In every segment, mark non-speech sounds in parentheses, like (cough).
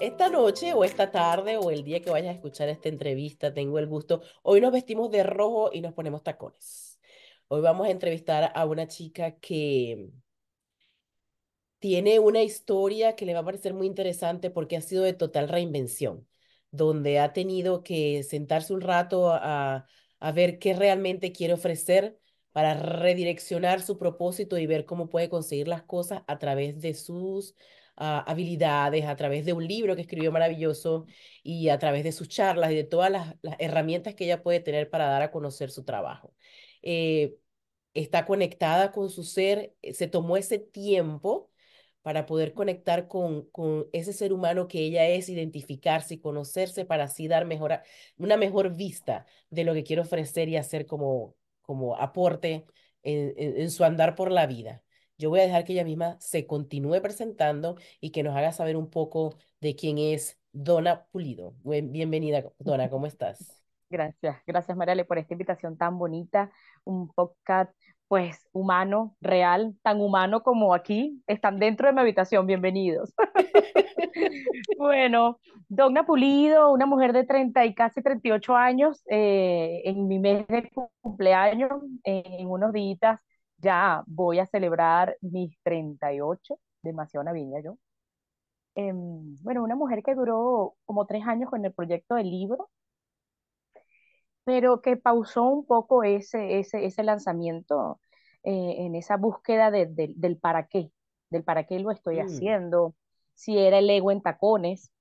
esta noche o esta tarde o el día que vayas a escuchar esta entrevista, tengo el gusto. Hoy nos vestimos de rojo y nos ponemos tacones. Hoy vamos a entrevistar a una chica que tiene una historia que le va a parecer muy interesante porque ha sido de total reinvención, donde ha tenido que sentarse un rato a, a ver qué realmente quiere ofrecer para redireccionar su propósito y ver cómo puede conseguir las cosas a través de sus habilidades, a través de un libro que escribió maravilloso y a través de sus charlas y de todas las, herramientas que ella puede tener para dar a conocer su trabajo. Eh, está conectada con su ser, eh, se tomó ese tiempo para poder conectar con, con ese ser humano que ella es, identificarse y conocerse para así dar mejor, una mejor vista de lo que quiere ofrecer y hacer como, como aporte en su andar por la vida. Yo voy a dejar que ella misma se continúe presentando y que nos haga saber un poco de quién es Dona Pulido. Bienvenida, Dona, (laughs) ¿cómo estás? Gracias, gracias Mariale por esta invitación tan bonita, un podcast pues humano, real, tan humano como aquí, están dentro de mi habitación, bienvenidos. (laughs) (laughs) bueno, Donna Pulido, una mujer de 30 y casi 38 años, eh, en mi mes de cumpleaños, en unos días ya voy a celebrar mis 38, demasiado naviña yo. Em, bueno, una mujer que duró como tres años con el proyecto del libro, pero que pausó un poco ese, ese, ese lanzamiento eh, en esa búsqueda de, del para qué, del para qué lo estoy mm. haciendo, si era el ego en tacones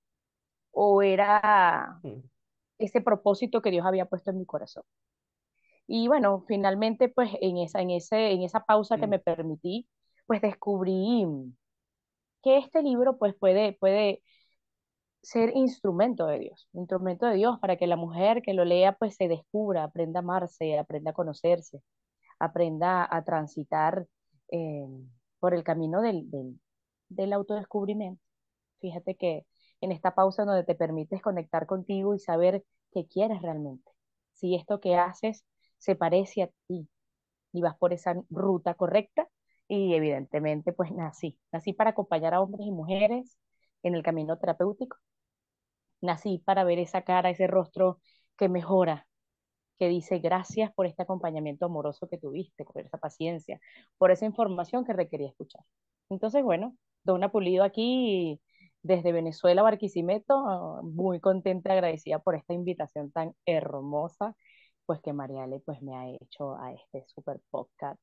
o era mm. ese propósito que Dios había puesto en mi corazón. Y bueno, finalmente, pues en esa, en ese, en esa pausa que mm. me permití, pues descubrí que este libro pues puede, puede ser instrumento de Dios, instrumento de Dios para que la mujer que lo lea pues se descubra, aprenda a amarse, aprenda a conocerse, aprenda a transitar eh, por el camino del, del, del autodescubrimiento. Fíjate que en esta pausa donde te permites conectar contigo y saber qué quieres realmente, si esto que haces se parece a ti y vas por esa ruta correcta y evidentemente pues nací, nací para acompañar a hombres y mujeres en el camino terapéutico, nací para ver esa cara, ese rostro que mejora, que dice gracias por este acompañamiento amoroso que tuviste, por esa paciencia, por esa información que requería escuchar. Entonces, bueno, Dona Pulido aquí desde Venezuela, Barquisimeto, muy contenta agradecida por esta invitación tan hermosa pues que Mariale pues me ha hecho a este super podcast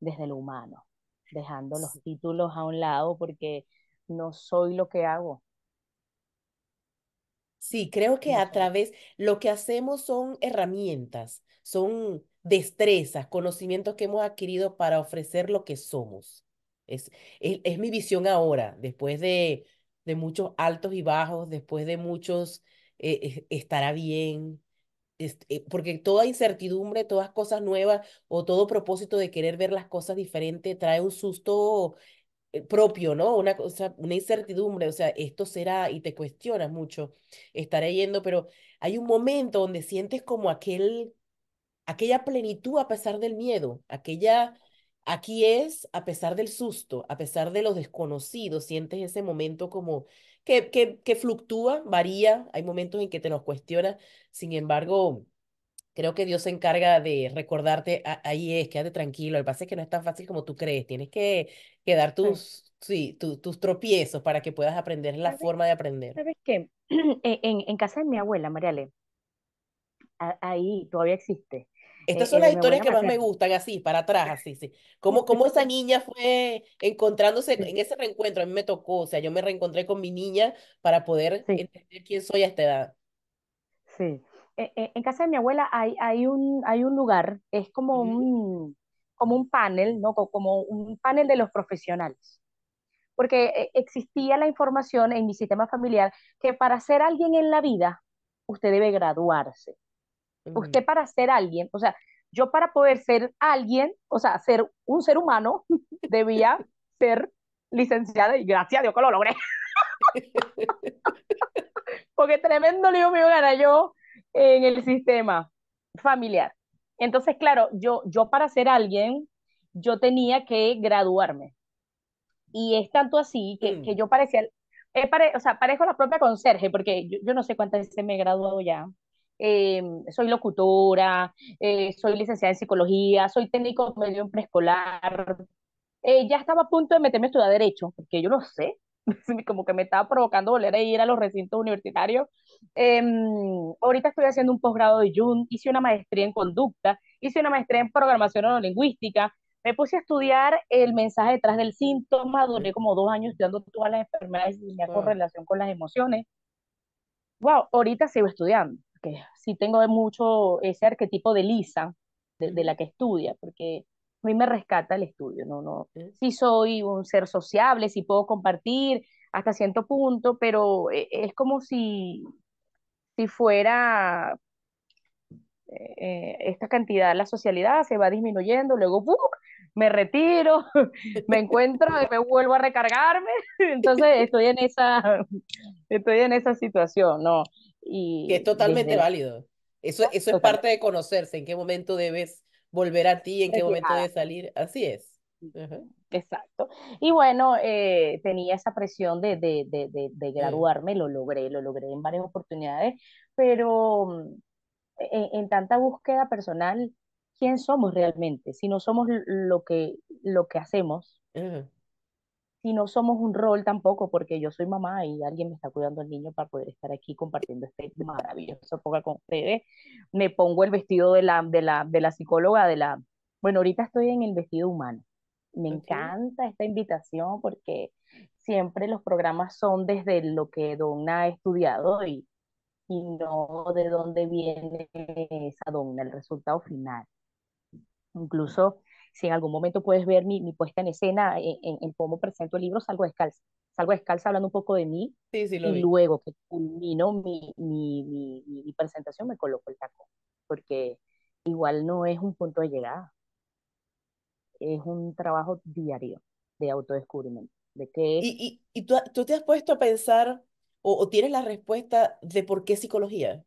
desde lo humano, dejando los títulos a un lado porque no soy lo que hago. Sí, creo que a través, lo que hacemos son herramientas, son destrezas, conocimientos que hemos adquirido para ofrecer lo que somos. Es, es, mi visión ahora, después de, de muchos altos y bajos, después de muchos eh, estará bien, este, porque toda incertidumbre, todas cosas nuevas o todo propósito de querer ver las cosas diferentes trae un susto eh, propio, ¿no? Una cosa, una incertidumbre, o sea, esto será y te cuestionas mucho, estaré yendo, pero hay un momento donde sientes como aquel, aquella plenitud a pesar del miedo, aquella, aquí es a pesar del susto, a pesar de lo desconocido, sientes ese momento como que, que, que fluctúa, varía, hay momentos en que te los cuestionas, sin embargo, creo que Dios se encarga de recordarte, ahí es, quédate tranquilo, el pasa es que no es tan fácil como tú crees, tienes que, que dar tus, sí, tus tropiezos para que puedas aprender la forma de aprender. ¿Sabes qué? (clears throat) En, en casa de mi abuela, Mariale, ahí todavía existe estas son las historias que más me gustan, así, para atrás, así, sí. Cómo, (laughs) cómo esa niña fue encontrándose en ese reencuentro, a mí me tocó, o sea, yo me reencontré con mi niña para poder entender quién soy a esta edad. Sí. E, e, en casa de mi abuela hay, hay, un, hay un lugar, es como, un, como un panel, ¿no? Como un panel de los profesionales. Porque e, existía la información en mi sistema familiar que para ser alguien en la vida, usted debe graduarse usted para ser alguien, o sea, yo para poder ser alguien, o sea, ser un ser humano, (laughs) debía ser licenciada y gracias a Dios que lo logré, (laughs) porque tremendo lío mío gana yo en el sistema familiar. Entonces, claro, yo, yo para ser alguien, yo tenía que graduarme. Y es tanto así que, que mm, yo parecía, eh, pare, o sea, parezco la propia conserje, porque yo, yo no sé cuántas veces me he graduado ya. Eh, soy locutora, eh, soy licenciada en psicología, soy técnico medio en preescolar. Eh, ya estaba a punto de meterme a estudiar Derecho, porque yo no sé, (laughs) como que me estaba provocando volver a ir a los recintos universitarios. Eh, ahorita estoy haciendo un posgrado de Jung, hice una maestría en conducta, hice una maestría en programación neurolingüística, me puse a estudiar el mensaje detrás del síntoma, duré como dos años estudiando todas las enfermedades y tenía correlación con las emociones. Wow, ahorita sigo estudiando, porque sí tengo mucho ese arquetipo de Lisa, de, de la que estudia, porque a mí me rescata el estudio, no, no, sí soy un ser sociable, sí puedo compartir hasta cierto punto, pero eh, es como si, si fuera eh, esta cantidad, la socialidad se va disminuyendo, luego ¡pum! me retiro, (laughs) me encuentro y me vuelvo a recargarme, (laughs) entonces estoy en esa, estoy en esa situación, ¿no? Que es totalmente desde válido. Eso, eso es parte de conocerse, en qué momento debes volver a ti, en qué momento debes salir. Así es. Ajá, Exacto. Y bueno, eh, tenía esa presión de, de, de, de, graduarme, lo logré, lo logré en varias oportunidades, pero mm, en, en tanta búsqueda personal, ¿quién somos realmente? Si no somos lo que, lo que hacemos, ajá. Si no somos un rol tampoco, porque yo soy mamá y alguien me está cuidando al niño para poder estar aquí compartiendo este maravilloso época con ustedes, me pongo el vestido de la, de la, de la psicóloga, de la... Bueno, ahorita estoy en el vestido humano. Me encanta esta invitación porque siempre los programas son desde lo que Donna ha estudiado y, y no de dónde viene esa Donna, el resultado final. Incluso si en algún momento puedes ver mi, mi puesta en escena en, en, en, cómo presento el libro, salgo descalza. Salgo descalza hablando un poco de mí Sí, sí, lo y vi. luego que culmino mi, mi, mi, presentación me coloco el tacón, porque igual no es un punto de llegada, es un trabajo diario de autodescubrimiento, de qué, ¿Y, y, y tú, tú te has puesto a pensar o, o tienes la respuesta de por qué psicología?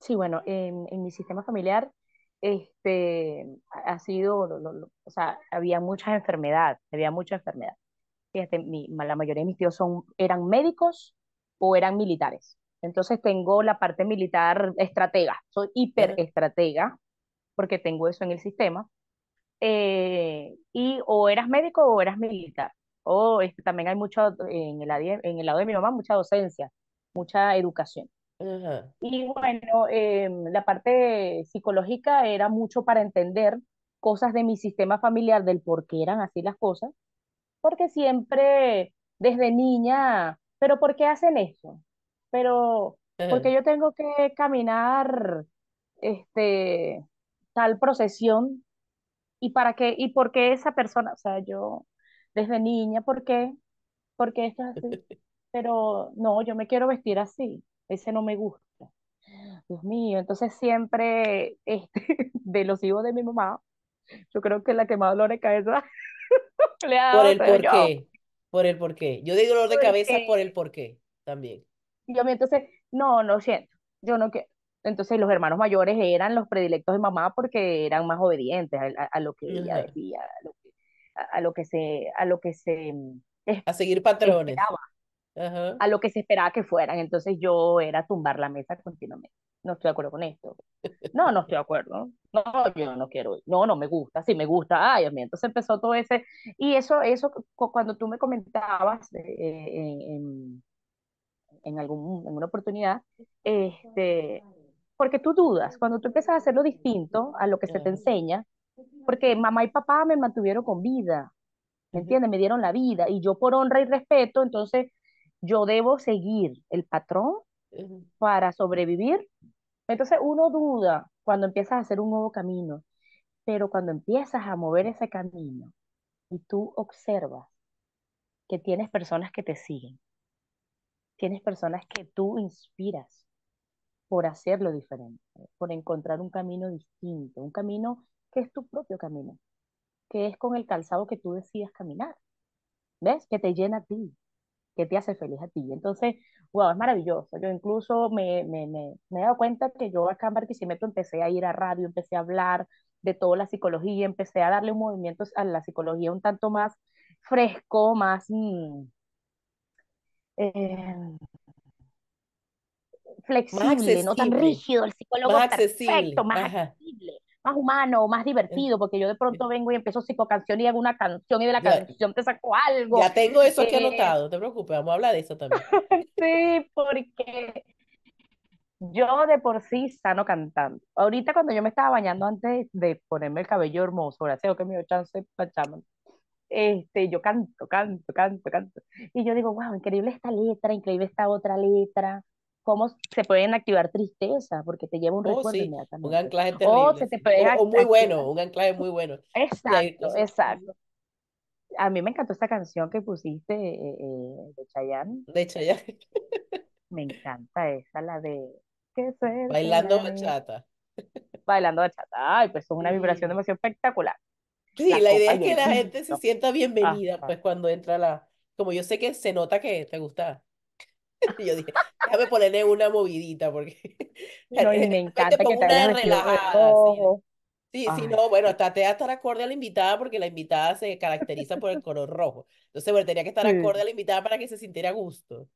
sí, bueno, en, en mi sistema familiar este, ha sido, lo, lo, o sea, había muchas enfermedades, había mucha enfermedad. Fíjate, mi, la mayoría de mis tíos son, eran médicos o eran militares. Entonces tengo la parte militar estratega, soy hiper Ajá, estratega porque tengo eso en el sistema. Eh, y o eras médico o eras militar. O este, también hay mucho, en el, en el lado de mi mamá, mucha docencia, mucha educación. Y bueno, eh, la parte psicológica era mucho para entender cosas de mi sistema familiar, del por qué eran así las cosas porque siempre desde niña, pero ¿por qué hacen eso? Pero, porque yo tengo que caminar, este, tal procesión? ¿Y para qué? ¿Y por qué esa persona? O sea, yo desde niña, ¿por qué? ¿Por qué esto es así? (laughs) Pero no, yo me quiero vestir así, ese no me gusta. Dios mío, entonces siempre, este, (laughs) de los hijos de mi mamá, yo creo que la que más dolor de cabeza (laughs) le ha Por dado el soy por qué. Por el por qué. Yo digo dolor de cabeza por el por qué también. Yo, entonces, no, no siento, yo no quiero. Entonces los hermanos mayores eran los predilectos de mamá porque eran más obedientes a, a- a lo que ella Ajá. decía, a lo que, a, a lo que se, a lo que se mm, A seguir patrones. esperaba, Ajá. a lo que se esperaba que fueran. Entonces yo era tumbar la mesa continuamente. No estoy de acuerdo con esto. No, no estoy de acuerdo. No, yo no quiero. No, no me gusta. Sí, me gusta. Ay, mío. Entonces empezó todo ese. Y eso, eso cu- cuando tú me comentabas eh, en, en- en algún, en una oportunidad, este, porque tú dudas, cuando tú empiezas a hacerlo distinto a lo que se te enseña, porque mamá y papá me mantuvieron con vida, ¿me entiendes? Me dieron la vida y yo por honra y respeto, entonces yo debo seguir el patrón para sobrevivir. Entonces uno duda cuando empiezas a hacer un nuevo camino, pero cuando empiezas a mover ese camino y tú observas que tienes personas que te siguen, tienes personas que tú inspiras, por hacerlo diferente, por encontrar un camino distinto, un camino que es tu propio camino, que es con el calzado que tú decidas caminar, ¿ves? Que te llena a ti, que te hace feliz a ti. Entonces, wow, es maravilloso. Yo incluso me, me, me, me he dado cuenta que yo acá en Barquisimeto empecé a ir a radio, empecé a hablar de toda la psicología, empecé a darle un movimiento a la psicología un tanto más fresco, más mm, eh, Más flexible, no tan rígido, el psicólogo más perfecto, accesible. más Ajá. accesible, más humano, más Eh, divertido, porque yo de eh, pronto vengo y empiezo psicocanción y hago una canción y de la Ya, canción te saco algo. ya tengo eso aquí Eh, anotado, no te preocupes, vamos a hablar de eso también. (laughs) sí, porque yo de por sí sano cantando. Ahorita cuando yo me estaba bañando antes de ponerme el cabello hermoso, gracias que me dio chance para este, yo canto, canto, canto, canto. Y yo digo, wow, increíble esta letra, increíble esta otra letra. Cómo se pueden activar tristeza, porque te lleva un Oh, recuerdo un anclaje O terrible, se te sí. pueden O, o muy bueno, un anclaje muy bueno. Exacto, exacto. A mí me encantó esta canción que pusiste eh, eh, de Chayanne. De ya Me encanta esa, la de Qué suerte bailando bachata. Bailando bachata. Ay, pues es una vibración demasiado espectacular. Sí, La la idea es que la (laughs) gente se sienta Ah, bienvenida, pues cuando entra la, como yo sé que se nota que te gusta, (laughs) y yo dije, déjame ponerle una movidita, porque (laughs) no, y me después te encanta que te una relajada, sí. Sí, no, bueno, traté de estar acorde a la invitada porque la invitada se caracteriza por el color rojo. Entonces, bueno, tenía que estar acorde a la invitada para que se sintiera a gusto.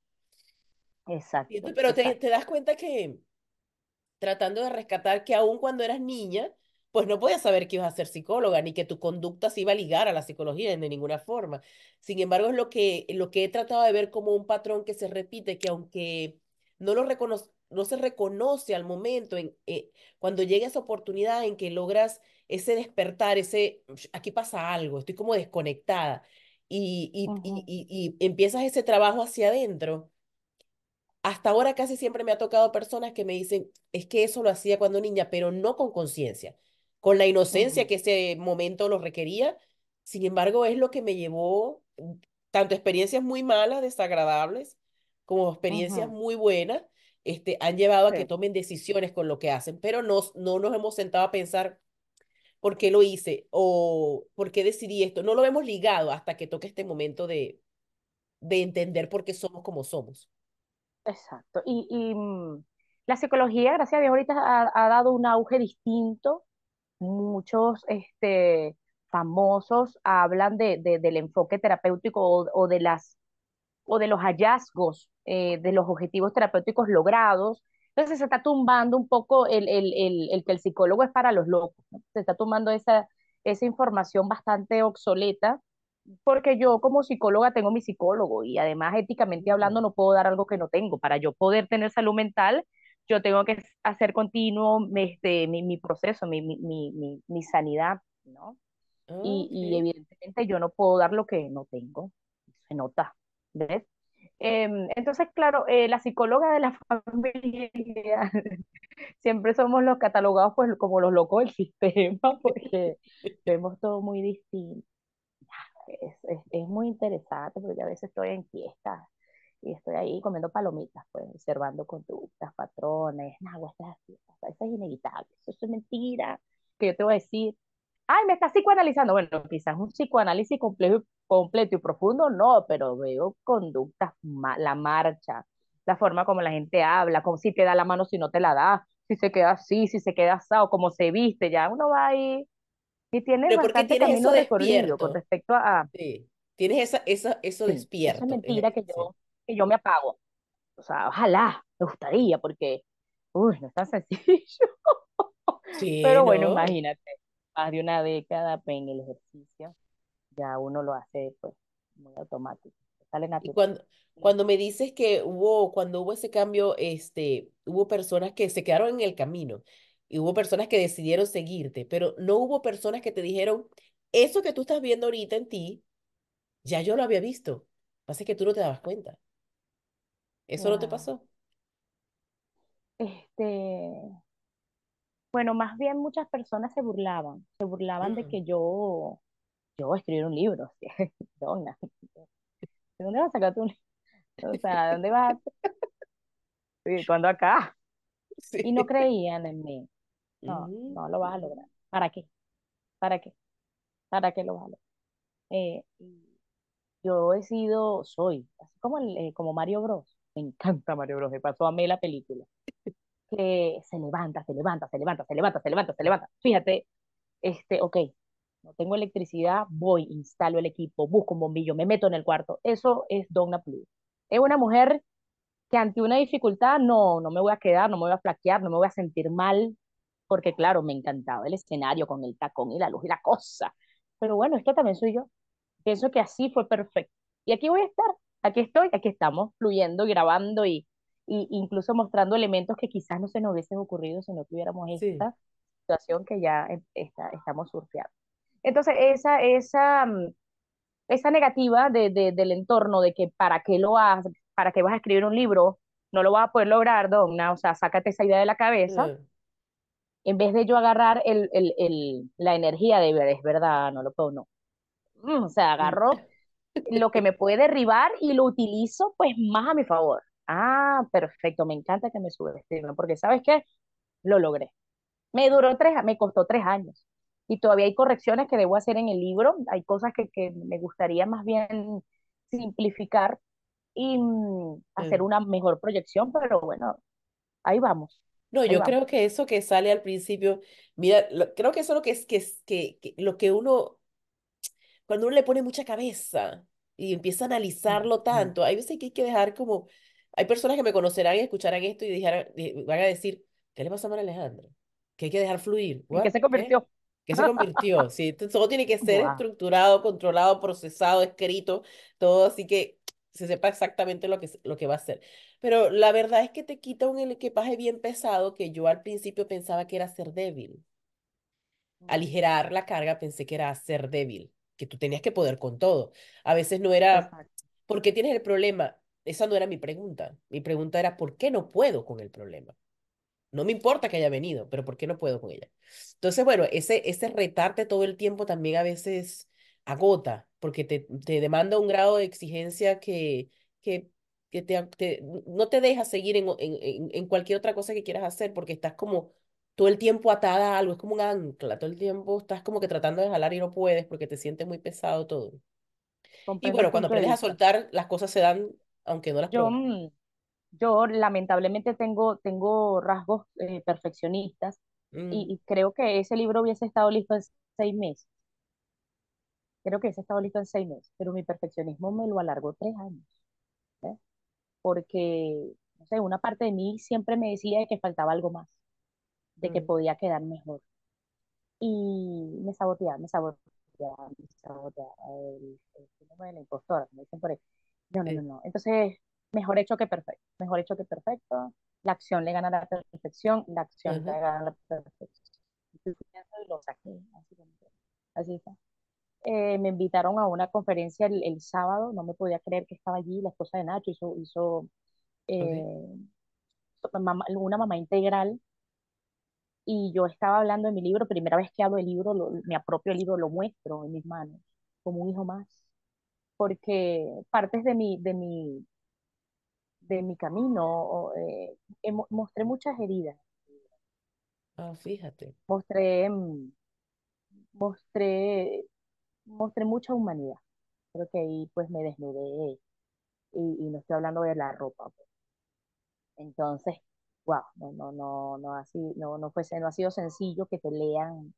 Exacto, pero te, exacto. te das cuenta que tratando de rescatar que aún cuando eras niña, pues no podías saber que ibas a ser psicóloga, ni que tu conducta se iba a ligar a la psicología de ninguna forma. Sin embargo, es lo que, lo que he tratado de ver como un patrón que se repite, que aunque no lo recono- no se reconoce al momento, en, eh, cuando llega esa oportunidad en que logras ese despertar, ese, "Ush, aquí pasa algo, estoy como desconectada, y, y, y, y empiezas ese trabajo hacia adentro. Hasta ahora casi siempre me ha tocado personas que me dicen, es que eso lo hacía cuando niña, pero no con conciencia, con la inocencia que ese momento lo requería. Sin embargo, es lo que me llevó mm, tanto experiencias muy malas, desagradables, como experiencias muy buenas, este, han llevado a que tomen decisiones con lo que hacen, pero no, no nos hemos sentado a pensar por qué lo hice o por qué decidí esto. No lo hemos ligado hasta que toque este momento de, de entender por qué somos como somos. exacto. Y, y mm, la psicología, gracias a Dios, ahorita ha, ha dado un auge distinto. Muchos este, famosos hablan de, de- del enfoque terapéutico o, o de las o de los hallazgos eh, de los objetivos terapéuticos logrados. Entonces se está tumbando un poco el, el, el, el que el psicólogo es para los locos, ¿no? Se está tumbando esa, esa información bastante obsoleta, porque yo como psicóloga tengo mi psicólogo y además éticamente hablando no puedo dar algo que no tengo. Para yo poder tener salud mental, yo tengo que hacer continuo este, mi, mi proceso, mi, mi, mi, sanidad, ¿no? Y, y evidentemente yo no puedo dar lo que no tengo, se nota, ¿ves? Em, entonces, claro, eh, la psicóloga de la familia, (laughs) siempre somos los catalogados pues como los locos del (laughs) sistema, porque (laughs) vemos todo muy distinto. Es, es, es muy interesante, porque a veces estoy en fiestas y estoy ahí comiendo palomitas, pues, observando conductas, patrones, estas así, eso es inevitable, eso es mentira, que yo te voy a decir, ay, me estás psicoanalizando. Bueno, quizás un psicoanálisis complejo, completo y profundo, no, pero veo conductas, la marcha, la forma como la gente habla, como si te da la mano si no te la da, si se queda así, si se queda asado, cómo se viste, ya uno va ahí y tienes Pero bastante camino recorrido con respecto a, Sí. Tienes esa, esa, eso sí, despierto. mentira eh, que yo, que yo me apago. O sea, ojalá, me gustaría, porque, uy, no es tan sencillo. (laughs) Sí, Pero bueno, ¿no? imagínate, más de una década en el ejercicio, ya uno lo hace pues muy automático, sale Y natural. cuando, cuando me dices que hubo, cuando hubo ese cambio, este, hubo personas que se quedaron en el camino y hubo personas que decidieron seguirte, pero no hubo personas que te dijeron, eso que tú estás viendo ahorita en ti, ya yo lo había visto. Lo que Pasa es que tú no te dabas cuenta. ¿Eso no te Wow. pasó? Este, bueno, más bien muchas personas se burlaban, se burlaban de Mm. que yo, yo escribir un libro. (laughs) Donna, ¿de dónde vas a sacar tú un libro? O sea, ¿de dónde vas? Sí, ¿Cuándo acá? (laughs) Y no creían en mí. No, Ujú, no lo vas a lograr. ¿Para qué? ¿Para qué? ¿Para qué lo vas a lograr? Eh, y yo he sido, soy, así como, el, eh, como Mario Bros. Me encanta Mario Bros. Me pasó a mí la película. Que se levanta, se levanta, se levanta, se levanta, se levanta, se levanta. Fíjate, este, ok, no tengo electricidad, voy, instalo el equipo, busco un bombillo, me meto en el cuarto. Eso es Donna Blue. Es una mujer que ante una dificultad no, no me voy a quedar, no me voy a flaquear, no me voy a sentir mal, porque claro, me encantaba el escenario con el tacón y la luz y la cosa. Pero bueno, esto también soy yo. Pienso que así fue perfecto. Y aquí voy a estar, aquí estoy, aquí estamos fluyendo, grabando y, y incluso mostrando elementos que quizás no se nos hubiesen ocurrido si no tuviéramos Sí, esta situación que ya está, estamos surfeando. Entonces, esa, esa, mm, esa negativa de, de, del entorno de que para qué lo haces, para qué vas a escribir un libro, no lo vas a poder lograr, Donna, o sea, sácate esa idea de la cabeza, en vez de yo agarrar el, el, el, la energía de ver, es verdad, no lo puedo, no. Mm, o sea, agarro (laughs) lo que me puede derribar y lo utilizo pues más a mi favor. Ah, perfecto, me encanta que me subestimen, porque ¿sabes qué? Lo logré. Me duró tres, me costó tres años y todavía hay correcciones que debo hacer en el libro, hay cosas que, que me gustaría más bien simplificar y mm, hacer una mejor proyección, pero bueno, ahí vamos, No, ahí yo vamos. creo que eso que sale al principio, mira, lo- creo que eso es lo que es que, es que, que lo que uno cuando uno le pone mucha cabeza y empieza a analizarlo tanto, hay veces que hay que dejar como, hay personas que me conocerán y escucharán esto y van a decir, ¿qué le pasa a María Alejandra? Que hay que dejar fluir. ¿En qué se convirtió? ¿Qué se convirtió? Sí, todo tiene que ser Wow, estructurado, controlado, procesado, escrito, todo así que se sepa exactamente lo que, lo que va a hacer. Pero la verdad es que te quita un equipaje bien pesado que yo al principio pensaba que era ser débil aligerar la carga, pensé que era ser débil, que tú tenías que poder con todo. A veces no era, exacto, ¿por qué tienes el problema? Esa no era mi pregunta. Mi pregunta era, ¿por qué no puedo con el problema? No me importa que haya venido, pero ¿por qué no puedo con ella? Entonces, bueno, ese, ese retarte todo el tiempo también a veces agota, porque te, te demanda un grado de exigencia que, que, que te, te- no te deja seguir en, en, en en cualquier otra cosa que quieras hacer, porque estás como todo el tiempo atada a algo, es como un ancla, todo el tiempo estás como que tratando de jalar y no puedes porque te sientes muy pesado todo. Y bueno, cuando aprendes a soltar, las cosas se dan aunque no las Yo, mm, Yo lamentablemente tengo, tengo rasgos eh, perfeccionistas y, Mm, y creo que ese libro hubiese estado listo en seis meses. Creo que ese estado listo en seis meses, pero mi perfeccionismo me lo alargó tres años, ¿eh? Porque, no sé, una parte de mí siempre me decía que faltaba algo más, de que mm, podía quedar mejor. Y me saboteaba, me saboteaba, me saboteaba el, el síndrome de la impostora, como dicen por ahí. No, no, no, no. Entonces, mejor hecho que perfecto, mejor hecho que perfecto. La acción le gana la perfección, la acción le ajá, gana a la perfección. Y lo saqué, así, así fue. Eh, me invitaron a una conferencia el, el sábado, no me podía creer que estaba allí, la esposa de Nacho hizo, hizo eh, mamá- una mamá integral y yo estaba hablando de mi libro, primera vez que hablo del libro, lo- me apropio el libro, lo muestro en mis manos, como un hijo más, porque partes de mi, de mi, de mi camino, eh, mo- mostré muchas heridas, Ah, fíjate. mostré, mm, mostré, mostré mucha humanidad. Creo que ahí pues me desnudé y, y no estoy hablando de la ropa. pues. Entonces, wow, no, no, no, no, así, no, no, fue, no ha sido sencillo que te lean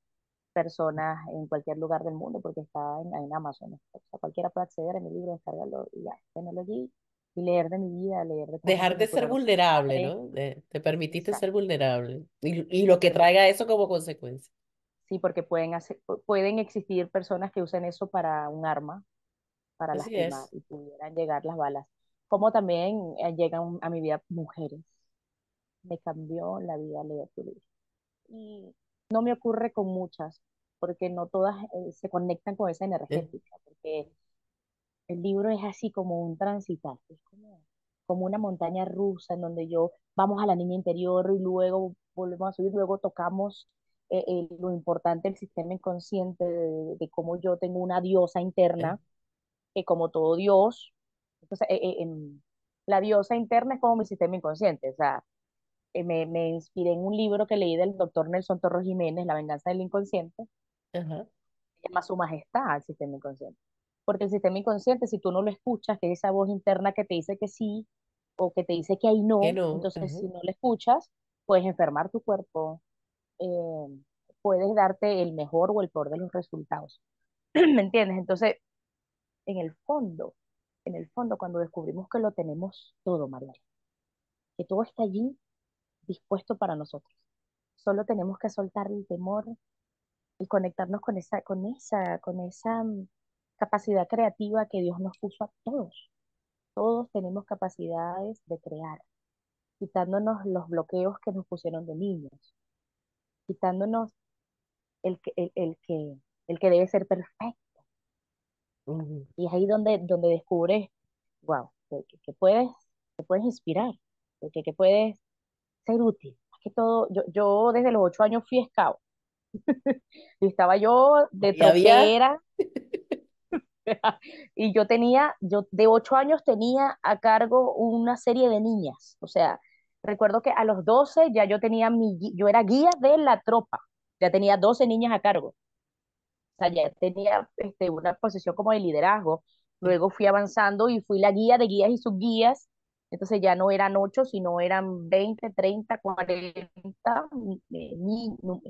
personas en cualquier lugar del mundo porque está en, en Amazon. O sea, cualquiera puede acceder a mi libro, descargarlo y ya, tenerlo allí y leer de mi vida, leer de Dejar de ser vulnerable, madre. ¿no? De- te permitiste ser vulnerable. Y, y lo que traiga eso como consecuencia. sí, porque pueden hacer, pu- pueden existir personas que usen eso para un arma, para Así lastimar es. y pudieran llegar las balas. Como también eh, llegan a mi vida mujeres. Me cambió la vida leer tu libro. Y no me ocurre con muchas, porque no todas eh, se conectan con esa ¿eh? energética, porque El libro es así como un transitar, es como, como una montaña rusa en donde yo vamos a la niña interior y luego volvemos a subir, luego tocamos eh, eh, lo importante del sistema inconsciente, de, de cómo yo tengo una diosa interna, que como todo Dios, entonces eh, la diosa interna es como mi sistema inconsciente, o sea, eh, me, me inspiré en un libro que leí del doctor Nelson Torres Jiménez, La venganza del inconsciente, se llama Su Majestad al sistema inconsciente. Porque el sistema inconsciente, si tú no lo escuchas, que es esa voz interna que te dice que sí o que te dice que ahí Que no, no. entonces si no lo escuchas, puedes enfermar tu cuerpo, eh, puedes darte el mejor o el peor de los resultados. (clears throat) ¿Me entiendes? Entonces, en el fondo, en el fondo, cuando descubrimos que lo tenemos todo, María, que todo está allí dispuesto para nosotros, solo tenemos que soltar el temor y conectarnos con esa, con esa, con esa mm, capacidad creativa que Dios nos puso a todos. Todos tenemos capacidades de crear, quitándonos los bloqueos que nos pusieron de niños, quitándonos el que, el, el que, el que debe ser perfecto. Y es ahí donde, donde descubres, wow, que, que- que puedes, que puedes inspirar, que, que puedes ser útil. Más que todo, yo, yo desde los ocho años fui scout (laughs) y estaba yo de troquera (laughs) (laughs) y yo tenía, yo de ocho años tenía a cargo una serie de niñas. O sea, recuerdo que a los 12 ya yo tenía mi, yo era guía de la tropa, ya tenía 12 niñas a cargo. O sea, ya tenía este, una posición como de liderazgo. Luego fui avanzando y fui la guía de guías y subguías. Entonces ya no eran ocho, sino eran 20, 30, 40 eh, ni- nu-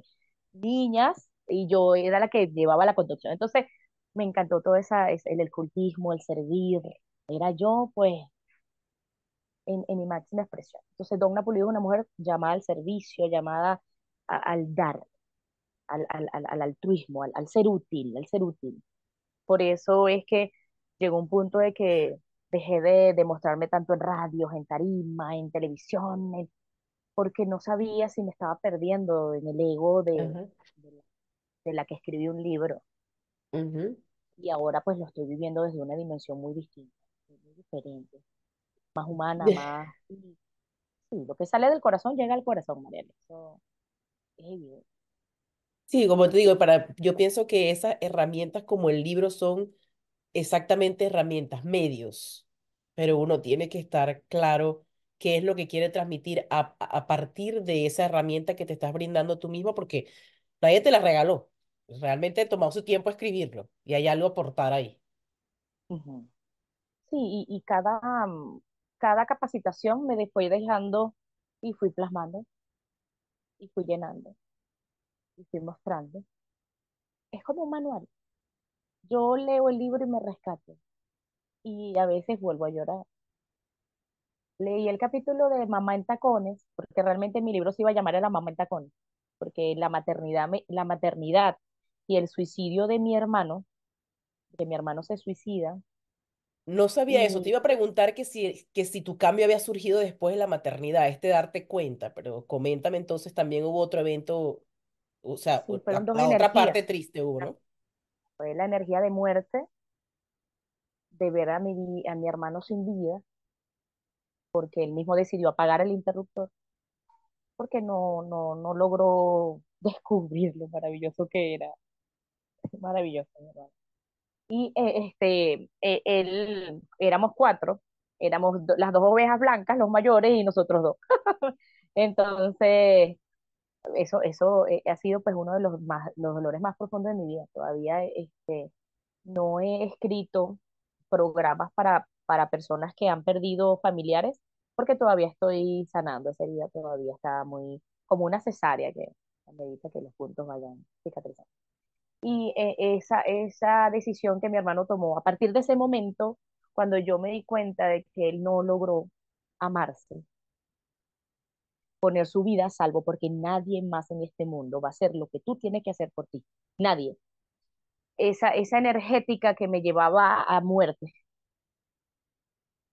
niñas y yo era la que llevaba la conducción. Entonces me encantó todo esa, es- el, el cultismo, el servir. Era yo, pues, en, en mi máxima expresión. Entonces, Donna Pulido es una mujer llamada al servicio, llamada a- al dar, al, al, al, al altruismo, al, al ser útil, al ser útil. Por eso es que llegó un punto de que dejé de, de mostrarme tanto en radios, en tarima, en televisión, en- porque no sabía si me estaba perdiendo en el ego de, ajá. de la, de la que escribí un libro. ujú. Y ahora pues lo estoy viviendo desde una dimensión muy distinta, muy diferente, más humana, más... Sí, sí, lo que sale del corazón llega al corazón, Mariela. Eso es evidente. Sí, como te digo, para, yo pienso que esas herramientas como el libro son exactamente herramientas, medios, pero uno tiene que estar claro qué es lo que quiere transmitir a, a partir de esa herramienta que te estás brindando tú mismo, porque nadie te la regaló. Realmente tomó su tiempo a escribirlo y hay algo a aportar ahí. Sí, y, y cada, mm, cada capacitación me fue dejando y fui plasmando y fui llenando y fui mostrando. Es como un manual. Yo leo el libro y me rescato y a veces vuelvo a llorar. Leí el capítulo de Mamá en tacones, porque realmente mi libro se iba a llamar La Mamá en tacones, porque la maternidad, la maternidad y el suicidio de mi hermano, que mi hermano se suicida, No sabía eso. Te iba a preguntar que si, que si tu cambio había surgido después de la maternidad, este darte cuenta, pero coméntame entonces, también hubo otro evento, o sea, sí, la, la otra parte triste hubo, ¿no? Fue la energía de muerte, de ver a mi, a mi hermano sin vida, porque él mismo decidió apagar el interruptor, porque no, no, no logró (laughs) descubrir lo maravilloso que era. (laughs) Maravilloso, hermano. Y eh, este, eh, él, éramos cuatro, éramos las dos ovejas blancas, los mayores, y nosotros dos. (laughs) Entonces, eso, eso eh, ha sido pues uno de los más, los dolores más profundos de mi vida. Todavía este, no he escrito programas para, para personas que han perdido familiares, porque todavía estoy sanando esa herida, todavía está muy, como una cesárea que medita que los puntos vayan cicatrizando. Y eh, esa, esa decisión que mi hermano tomó, a partir de ese momento, cuando yo me di cuenta de que él no logró amarse, poner su vida salvo, porque nadie más en este mundo va a hacer lo que tú tienes que hacer por ti. Nadie. Esa, esa energética que me llevaba a muerte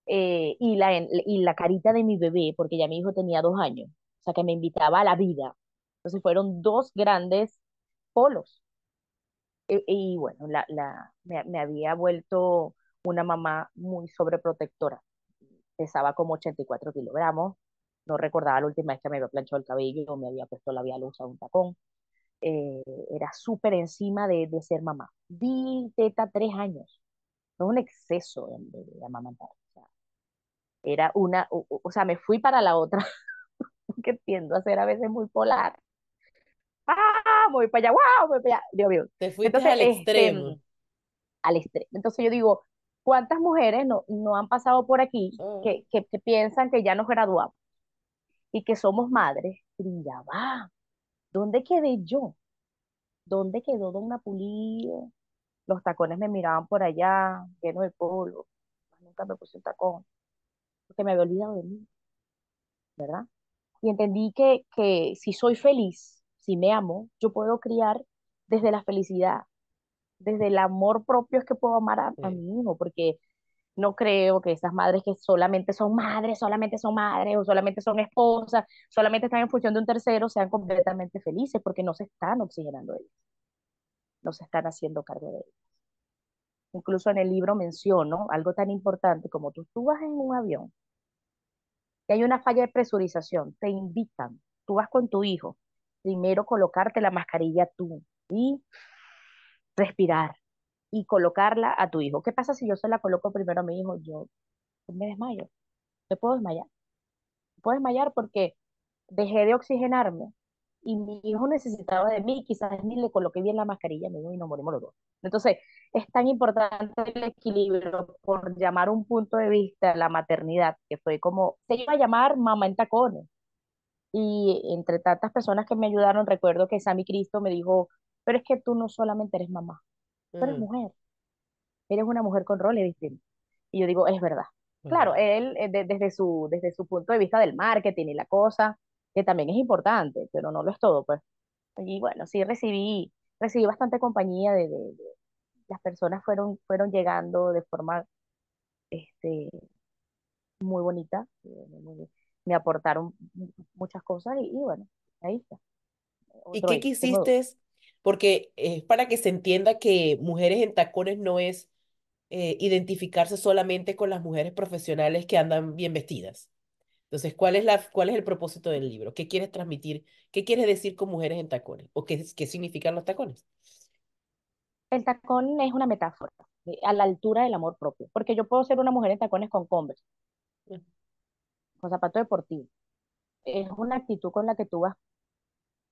eh, y, la, y la carita de mi bebé, porque ya mi hijo tenía dos años, o sea, que me invitaba a la vida. Entonces fueron dos grandes polos. E- Y, bueno, la, la, me, me había vuelto una mamá muy sobreprotectora. Pesaba como 84 kilogramos. No recordaba la última vez que me había planchado el cabello, me había puesto labial, usado un tacón. Eh, era súper encima de, de ser mamá. Di teta tres años. No un exceso de, de, de amamantar. O sea, era una, o, o sea, me fui para la otra (laughs) que tiendo a ser a veces muy polar. ¡Ah! Voy para allá, ¡wow! Voy para allá. Dios mío. Te fuiste Entonces, al este, extremo. al extremo. Entonces yo digo, ¿cuántas mujeres no, no han pasado por aquí Oh, que, que, que piensan que ya nos graduamos y que somos madres? Y ya va, ¿dónde quedé yo? ¿Dónde quedó Don Pulido? Los tacones me miraban por allá, llenos de polvo. Nunca me puse un tacón, porque me había olvidado de mí, ¿verdad? Y entendí que, que si soy feliz, si me amo, yo puedo criar desde la felicidad, desde el amor propio es que puedo amar a, a sí. mi hijo, porque no creo que esas madres que solamente son madres, solamente son madres o solamente son esposas, solamente están en función de un tercero, sean completamente felices porque no se están oxigenando ellas, no se están haciendo cargo de ellas. Incluso en el libro menciono algo tan importante como tú, tú vas en un avión y hay una falla de presurización, te invitan, tú vas con tu hijo, primero colocarte la mascarilla tú y respirar y colocarla a tu hijo. ¿Qué pasa si yo se la coloco primero a mi hijo? Yo me desmayo, me puedo desmayar, me puedo desmayar porque dejé de oxigenarme y mi hijo necesitaba de mí, quizás ni le coloqué bien la mascarilla, me y nos morimos los dos. Entonces, es tan importante el equilibrio, por llamar un punto de vista la maternidad, que fue como, se iba a llamar mamá en tacones. Y entre tantas personas que me ayudaron, recuerdo que Sammy Cristo me dijo, pero es que tú no solamente eres mamá, tú eres Mm, mujer, eres una mujer con roles distintos. Y yo digo, es verdad. Claro, él eh, de- desde su, desde su punto de vista del marketing y la cosa, que también es importante, pero no lo es todo, pues. Y bueno, sí recibí, recibí bastante compañía de, de- de- las personas fueron, fueron llegando de forma este, muy bonita, eh, muy- me aportaron mu- muchas cosas y, y bueno, ahí está, ¿Y qué quisiste? Porque es para que se entienda que mujeres en tacones no es eh, identificarse solamente con las mujeres profesionales que andan bien vestidas. Entonces, ¿cuál es la, cuál es el propósito del libro? ¿Qué quieres transmitir? ¿Qué quieres decir con mujeres en tacones? ¿O qué, qué significan los tacones? El tacón es una metáfora eh, a la altura del amor propio, porque yo puedo ser una mujer en tacones con Converse, Mm, con zapato deportivo. Es una actitud con la que tú vas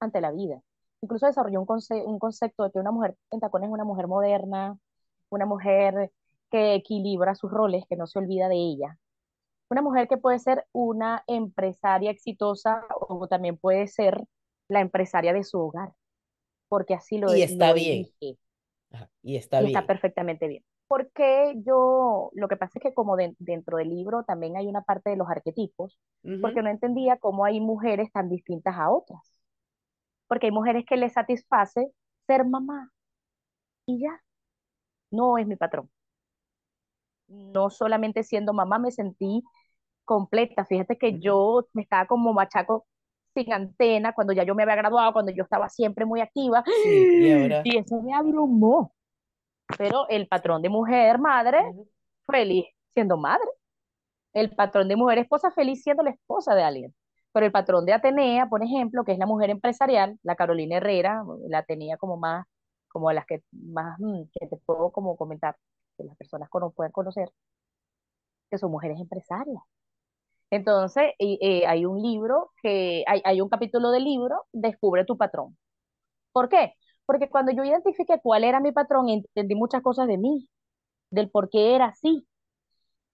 ante la vida. Incluso desarrolló un, conce- un concepto de que una mujer en tacones es una mujer moderna, una mujer que equilibra sus roles, que no se olvida de ella. Una mujer que puede ser una empresaria exitosa o también puede ser la empresaria de su hogar, porque así lo, Y está lo bien. Ajá, y está y está bien. perfectamente bien. Porque yo, lo que pasa es que como de- dentro del libro también hay una parte de los arquetipos, porque no entendía cómo hay mujeres tan distintas a otras. Porque hay mujeres que les satisface ser mamá y ya, no es mi patrón. No solamente siendo mamá me sentí completa. Fíjate que yo me estaba como machaco sin antena cuando ya yo me había graduado, cuando yo estaba siempre muy activa Sí, y ahora. y eso me abrumó. Pero el patrón de mujer, madre, feliz siendo madre. El patrón de mujer esposa, feliz siendo la esposa de alguien. Pero el patrón de Atenea, por ejemplo, que es la mujer empresarial, la Carolina Herrera, la tenía como más, como las que más, mm, que te puedo como comentar, que las personas cono- pueden conocer, que son mujeres empresarias. Entonces, y, eh, hay un libro que, hay, hay un capítulo del libro, Descubre tu patrón. ¿Por qué? Porque cuando yo identifiqué cuál era mi patrón, entendí muchas cosas de mí, del por qué era así.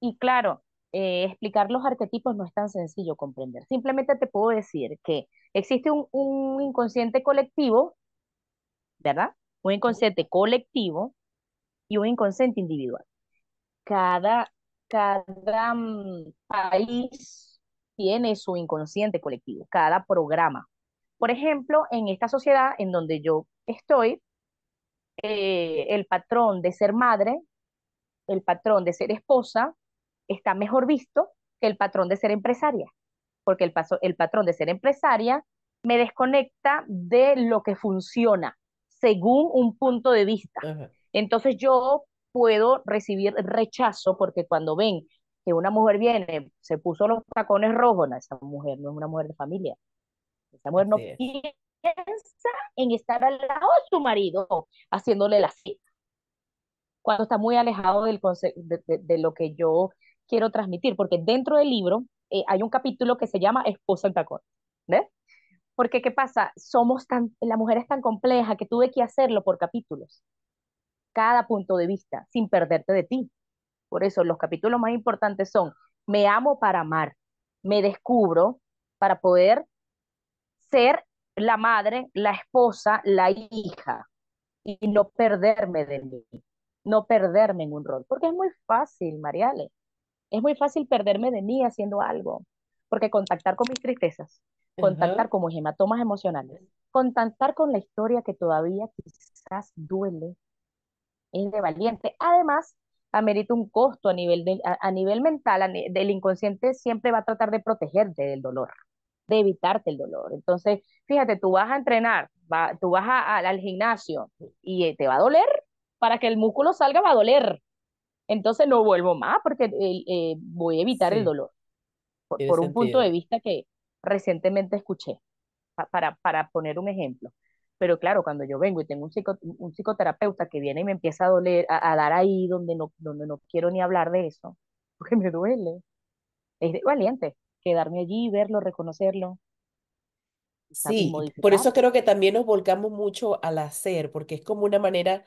Y claro, eh, explicar los arquetipos no es tan sencillo comprender. Simplemente te puedo decir que existe un, un inconsciente colectivo, ¿verdad? Un inconsciente colectivo y un inconsciente individual. Cada, cada mm, país tiene su inconsciente colectivo, cada programa. Por ejemplo, en esta sociedad en donde yo estoy, eh, el patrón de ser madre, el patrón de ser esposa, está mejor visto que el patrón de ser empresaria, porque el, paso, el patrón de ser empresaria me desconecta de lo que funciona según un punto de vista. ajá, Entonces yo puedo recibir rechazo porque cuando ven que una mujer viene, se puso los tacones rojos, no, esa mujer no es una mujer de familia, esa mujer no piensa en estar al lado de su marido haciéndole la cita, cuando está muy alejado del de- de lo que yo quiero transmitir, porque dentro del libro eh, hay un capítulo que se llama Esposa en tacón. ¿ves? Porque, ¿qué pasa? Somos tan, la mujer es tan compleja que tuve que hacerlo por capítulos, cada punto de vista, sin perderte de ti. Por eso los capítulos más importantes son, me amo para amar, me descubro para poder ser la madre, la esposa, la hija y no perderme de mí, no perderme en un rol, porque es muy fácil, Mariale, es muy fácil perderme de mí haciendo algo, porque contactar con mis tristezas, contactar con mis hematomas emocionales, contactar con la historia que todavía quizás duele, es de valiente. Además, amerita un costo a nivel, de, a, a nivel mental, a del inconsciente siempre va a tratar de protegerte del dolor, de evitarte el dolor. Entonces, fíjate, tú vas a entrenar, va, tú vas a- al gimnasio y eh, te va a doler, para que el músculo salga va a doler. Entonces no vuelvo más porque eh, eh, voy a evitar el dolor, por, un punto de vista que recientemente escuché pa- para, para poner un ejemplo. Pero claro, cuando yo vengo y tengo un, psico- un psicoterapeuta que viene y me empieza a doler, a, a dar ahí donde no, donde no quiero ni hablar de eso, (laughs) porque me duele, es de valiente quedarme allí, verlo, reconocerlo. Sí, por eso creo que también nos volcamos mucho al hacer, porque es como una manera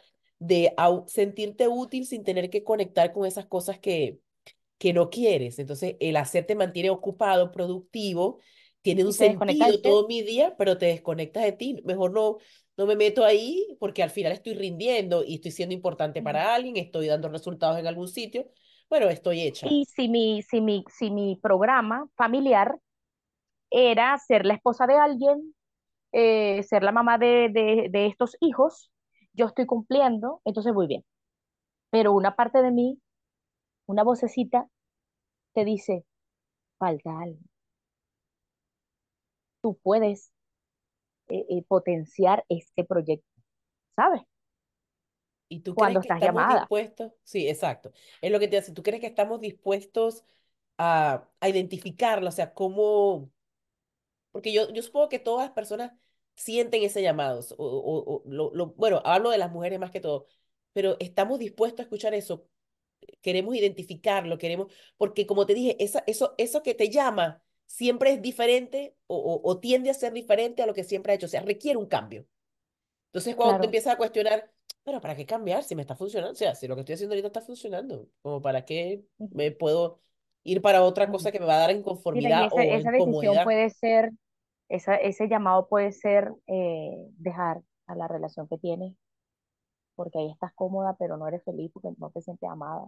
de sentirte útil sin tener que conectar con esas cosas que, que no quieres. Entonces, el hacer te mantiene ocupado, productivo, tiene un sentido todo mi día, pero te desconectas de ti. Mejor no, no me meto ahí porque al final estoy rindiendo y estoy siendo importante Mm. para alguien, estoy dando resultados en algún sitio. Bueno, estoy hecha. Y si mi, si mi, si mi programa familiar era ser la esposa de alguien, eh, ser la mamá de, de, de estos hijos, yo estoy cumpliendo, entonces muy bien. Pero una parte de mí, una vocecita, te dice, falta algo. Tú puedes eh, eh, potenciar este proyecto, ¿sabes? ¿Y tú crees Cuando que estás estamos llamada. dispuestos? Sí, exacto. Es lo que te hace. ¿Tú crees que estamos dispuestos a, a identificarlo? O sea, cómo... Porque yo, yo supongo que todas las personas sienten ese llamado. O, o- o lo, lo- bueno, hablo de las mujeres más que todo. Pero estamos dispuestos a escuchar eso. Queremos identificarlo, queremos... Porque como te dije, esa, eso, eso que te llama siempre es diferente o, o tiende a ser diferente a lo que siempre ha hecho. O sea, requiere un cambio. Entonces, cuando te Claro. empiezas a cuestionar, pero ¿para qué cambiar si me está funcionando? O sea, si lo que estoy haciendo ahorita está funcionando, como para qué me puedo ir para otra cosa que me va a dar Mira, inconformidad esa, o esa decisión puede ser, ese llamado puede ser eh, dejar a la relación que tienes, porque ahí estás cómoda, pero no eres feliz porque no te sientes amada.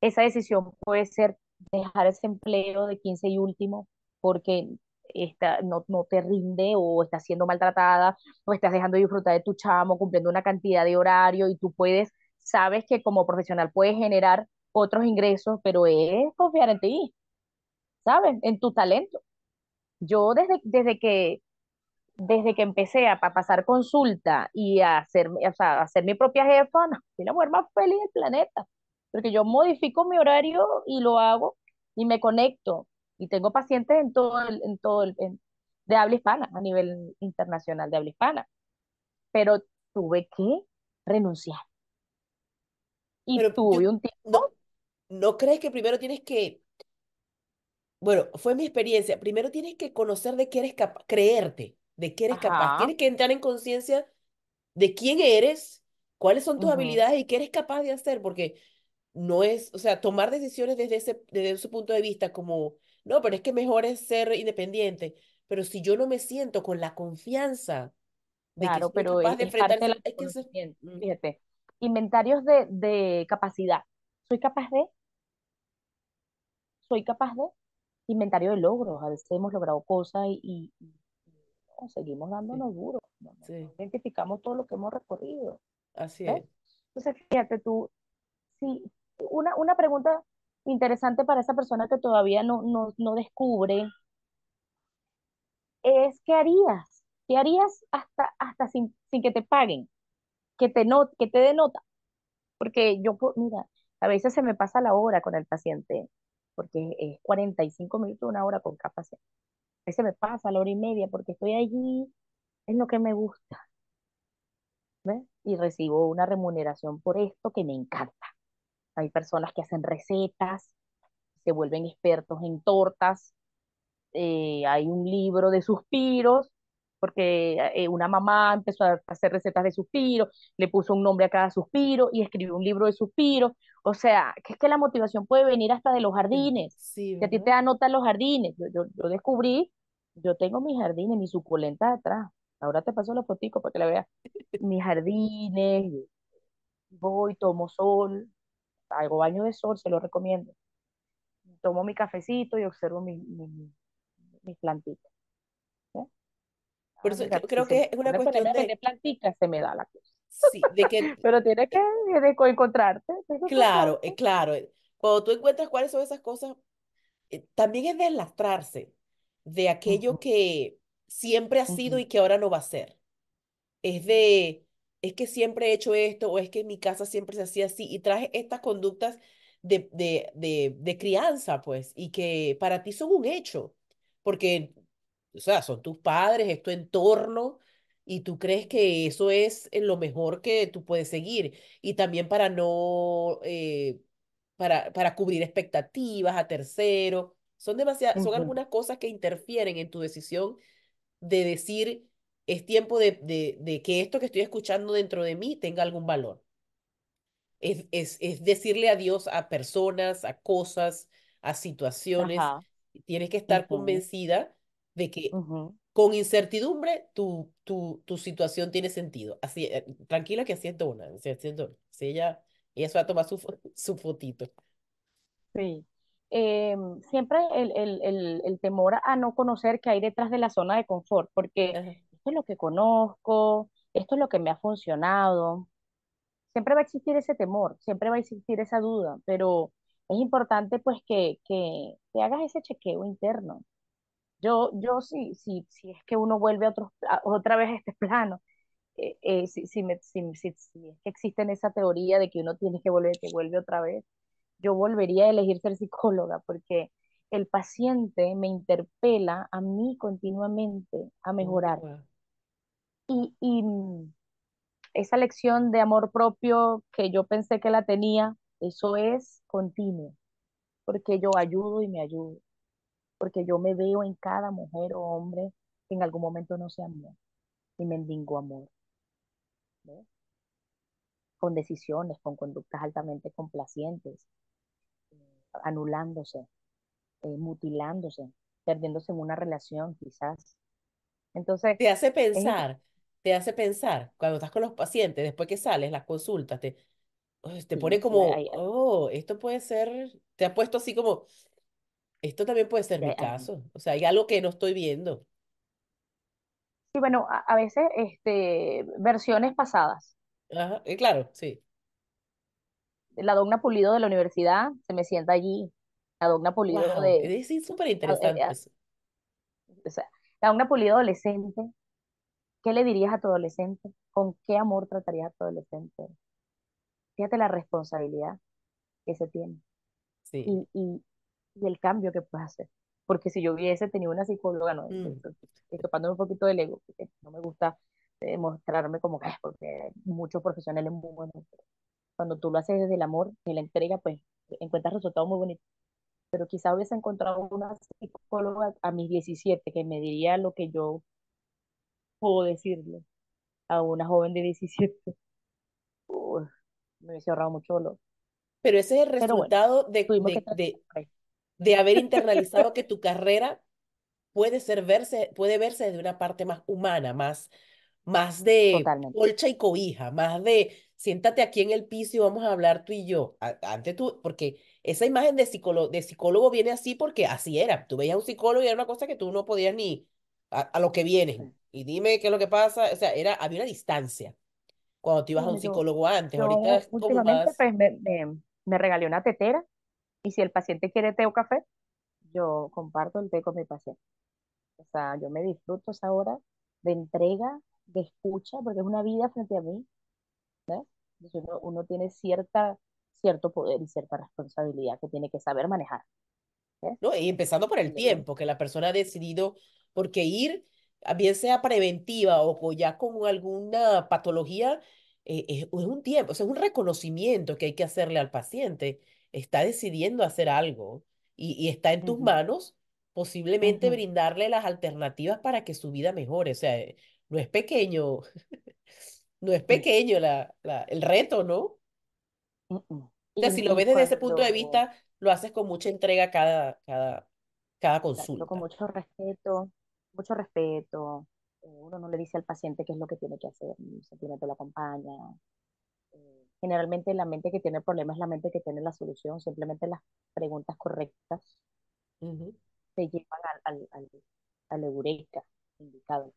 Esa decisión puede ser dejar ese empleo de 15 y último porque está, no, no te rinde o estás siendo maltratada o estás dejando de disfrutar de tu chamo, cumpliendo una cantidad de horario y tú puedes, sabes que como profesional puedes generar otros ingresos, pero es confiar en ti, ¿sabes? En tu talento. Yo desde, desde que desde que empecé a, pa- pasar consulta y a hacer, o sea, a ser mi propia jefa, no, soy la mujer más feliz del planeta, porque yo modifico mi horario y lo hago y me conecto y tengo pacientes en todo el, en todo el, en- de habla hispana, a nivel internacional de habla hispana, pero tuve que renunciar. Y Pero yo, tuve un no, tiempo, ¿no crees que primero tienes que, bueno, fue mi experiencia, primero tienes que conocer de qué eres capaz, creerte, de qué eres capaz, tienes que entrar en conciencia de quién eres, cuáles son tus habilidades y qué eres capaz de hacer, porque no es, o sea, tomar decisiones desde ese, desde ese punto de vista como, no, pero es que mejor es ser independiente, pero si yo no me siento con la confianza de que claro, soy pero capaz de enfrentar esa, hay que ser, fíjate, inventarios de, de capacidad, soy capaz de soy capaz de inventario de logros. A veces hemos logrado cosas y, y- y, no, seguimos sí, dándonos duro. No, no- no sí, identificamos todo lo que hemos recorrido. así ¿Ves? es. Entonces, fíjate tú, sí, una, una pregunta interesante para esa persona que todavía no, no, no descubre es ¿qué harías? ¿Qué harías hasta, hasta sin, sin que te paguen? Que te, no, que te dé nota. Porque yo, mira, a veces se me pasa la hora con el paciente, porque es 45 minutos, una hora con cada paciente. A me pasa la hora y media porque estoy allí, es lo que me gusta, ¿ves? Y recibo una remuneración por esto que me encanta. Hay personas que hacen recetas, se vuelven expertos en tortas, eh, hay un libro de suspiros, porque eh, una mamá empezó a hacer recetas de suspiros, le puso un nombre a cada suspiro y escribió un libro de suspiros. O sea, que es que la motivación puede venir hasta de los jardines, Sí, que a ti te anotan los jardines. Yo, yo, yo descubrí, yo tengo mis jardines, mis suculentas atrás. Ahora te paso la fotico para que la veas. Mis jardines, voy, tomo sol, hago baño de sol, se lo recomiendo. Tomo mi cafecito y observo mis mi, mi- mis plantitas. Por Ah, eso cre- si creo que es una cuestión vender de, plantitas, se me da la cosa. sí, de que, (laughs) Pero tienes que de co- encontrarte, que claro, encontrarte. claro, eh, cuando tú encuentras cuáles son esas cosas, eh, también es deslastrarse de aquello Ujú, que siempre ha sido ujú, y que ahora no va a ser. Es de, es que siempre he hecho esto o es que en mi casa siempre se hacía así y traje estas conductas de, de, de, de crianza, pues, y que para ti son un hecho, porque, o sea, son tus padres, es tu entorno y tú crees que eso es eh, lo mejor que tú puedes seguir y también para no, eh, para, para cubrir expectativas a terceros. Son demasiadas, son algunas cosas que interfieren en tu decisión de decir, es tiempo de, de, de que esto que estoy escuchando dentro de mí tenga algún valor. Es, es, es decirle adiós a personas, a cosas, a situaciones. Ajá, Tienes que estar convencida de que con incertidumbre tu, tu, tu situación tiene sentido. Así, eh, tranquila que así es Donna. Si ella, ella se va a tomar su, su fotito. Sí. Em, siempre el, el, el, el temor a no conocer qué hay detrás de la zona de confort, porque esto es lo que conozco, esto es lo que me ha funcionado. Siempre va a existir ese temor, siempre va a existir esa duda, pero es importante pues que, que, que hagas ese chequeo interno. Yo, yo sí, sí, si es que uno vuelve a otros, a- otra vez a este plano, eh, eh, si, si, me- si, si, si es que existe esa teoría de que uno tiene que volver, que vuelve otra vez, yo volvería a elegir ser psicóloga porque el paciente me interpela a mí continuamente a mejorar. Y, y mm, esa lección de amor propio que yo pensé que la tenía, eso es continuo, porque yo ayudo y me ayudo, porque yo me veo en cada mujer o hombre que en algún momento no se amó y mendigó amor, ¿ves? Con decisiones, con conductas altamente complacientes, anulándose, eh, mutilándose, perdiéndose en una relación quizás. Entonces, Te hace es pensar, te hace pensar, cuando estás con los pacientes, después que sales, las consultas, te, te pone como, oh, esto puede ser, te ha puesto así como, esto también puede ser mi caso. O sea, hay algo que no estoy viendo. sí, bueno, a, a veces este, versiones pasadas. Ajá, y claro, sí. La Dogna Pulido de la universidad se me sienta allí. La Dogna Pulido Wow, de, es súper a- eh, interesante eh, eso. o sea, la Dogna Pulido adolescente. ¿Qué le dirías a tu adolescente? ¿Con qué amor tratarías a tu adolescente? Fíjate la responsabilidad que se tiene Sí. y, y, y el cambio que puedes hacer. Porque si yo hubiese tenido una psicóloga, no, Mm. escapándome un poquito del ego, porque no me gusta eh, mostrarme como que, porque muchos profesionales muy buenos, cuando tú lo haces desde el amor y la entrega, pues encuentras resultados muy bonitos. Pero quizá hubiese encontrado una psicóloga a mis 17 que me diría lo que yo puedo decirle a una joven de 17. Uf, me hubiese ahorrado mucho dolor. Pero ese es el bueno, resultado de, de, de, ahí. De haber internalizado (laughs) que tu carrera puede ser verse, puede verse desde una parte más humana, más, más de Totalmente. colcha y cobija, más de siéntate aquí en el piso y vamos a hablar tú y yo. Antes tú, porque esa imagen de psicólogo, de psicólogo viene así porque así era. Tú veías a un psicólogo y era una cosa que tú no podías ni a, a lo que vienen. Y dime qué es lo que pasa. O sea, era, había una distancia cuando tú ibas a un psicólogo antes. Ahorita yo últimamente más, pues me, me, me regalé una tetera y si el paciente quiere té o café, yo comparto el té con mi paciente. O sea, yo me disfruto esa hora de entrega, de escucha, porque es una vida frente a mí, ¿ves? Entonces uno, uno tiene cierta, cierto poder y cierta responsabilidad que tiene que saber manejar, ¿ves? ¿no? Y empezando por el tiempo, que la persona ha decidido, porque ir, a bien sea preventiva o ya con alguna patología, eh, es, es un tiempo, o sea, es un reconocimiento que hay que hacerle al paciente. Está decidiendo hacer algo y, y está en tus manos posiblemente brindarle las alternativas para que su vida mejore. O sea, eh, no es pequeño, (laughs) no es pequeño la, la, el reto, ¿no? O sea, si lo ves desde ese punto de vista, lo haces con mucha entrega cada, cada, cada exacto, con consulta. mucho respeto, mucho respeto, eh, uno no le dice al paciente qué es lo que tiene que hacer, simplemente lo acompaña. Generalmente la mente que tiene el problema es la mente que tiene la solución, simplemente las preguntas correctas Ujú. te llevan al, al, al, eureka indicado.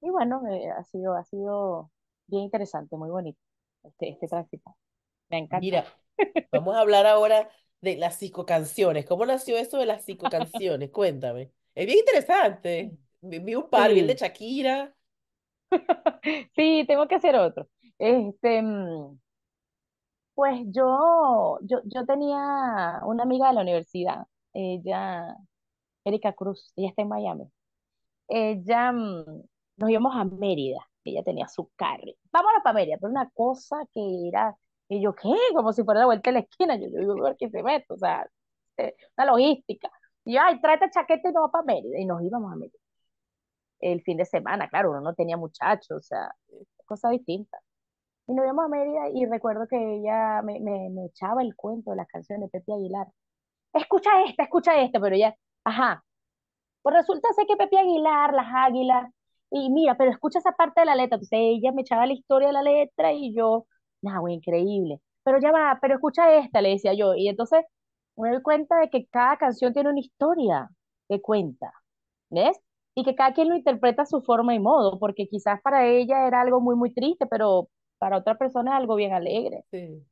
Y bueno, eh, ha sido, ha sido bien interesante, muy bonito este, este tránsito. Me ha encantado. Mira, vamos a hablar ahora de las psicocanciones. ¿Cómo nació eso de las psicocanciones? Cuéntame. Es bien interesante. Vi un par, vi el de Sí, Shakira. (laughs) sí, tengo que hacer otro. Este, mm, pues yo, yo, yo tenía una amiga de la universidad, ella, Erika Cruz, ella está en Miami. Ella, mm, nos íbamos a Mérida, ella tenía su carro. Vámonos para Mérida, pero una cosa que era, y yo, ¿qué? Como si fuera la vuelta de la esquina, yo, yo ¿por qué se mete? O sea, eh, una logística. Y yo, ay, tráete chaqueta y nos vamos para Mérida, y nos íbamos a Mérida. El fin de semana, claro, uno no tenía muchachos, o sea, cosa distinta. Y nos íbamos a Mérida y recuerdo que ella me, me, me echaba el cuento de las canciones de Pepe Aguilar. Escucha esta, escucha esta, pero ella, ajá, pues resulta ser que Pepe Aguilar, las águilas, y mira, pero escucha esa parte de la letra. Entonces ella me echaba la historia de la letra y yo, nada, güey, increíble. Pero ya va, pero escucha esta, le decía yo. Y entonces me doy cuenta de que cada canción tiene una historia que cuenta, ¿ves? Y que cada quien lo interpreta a su forma y modo, porque quizás para ella era algo muy, muy triste, pero para otra persona es algo bien alegre. Sí.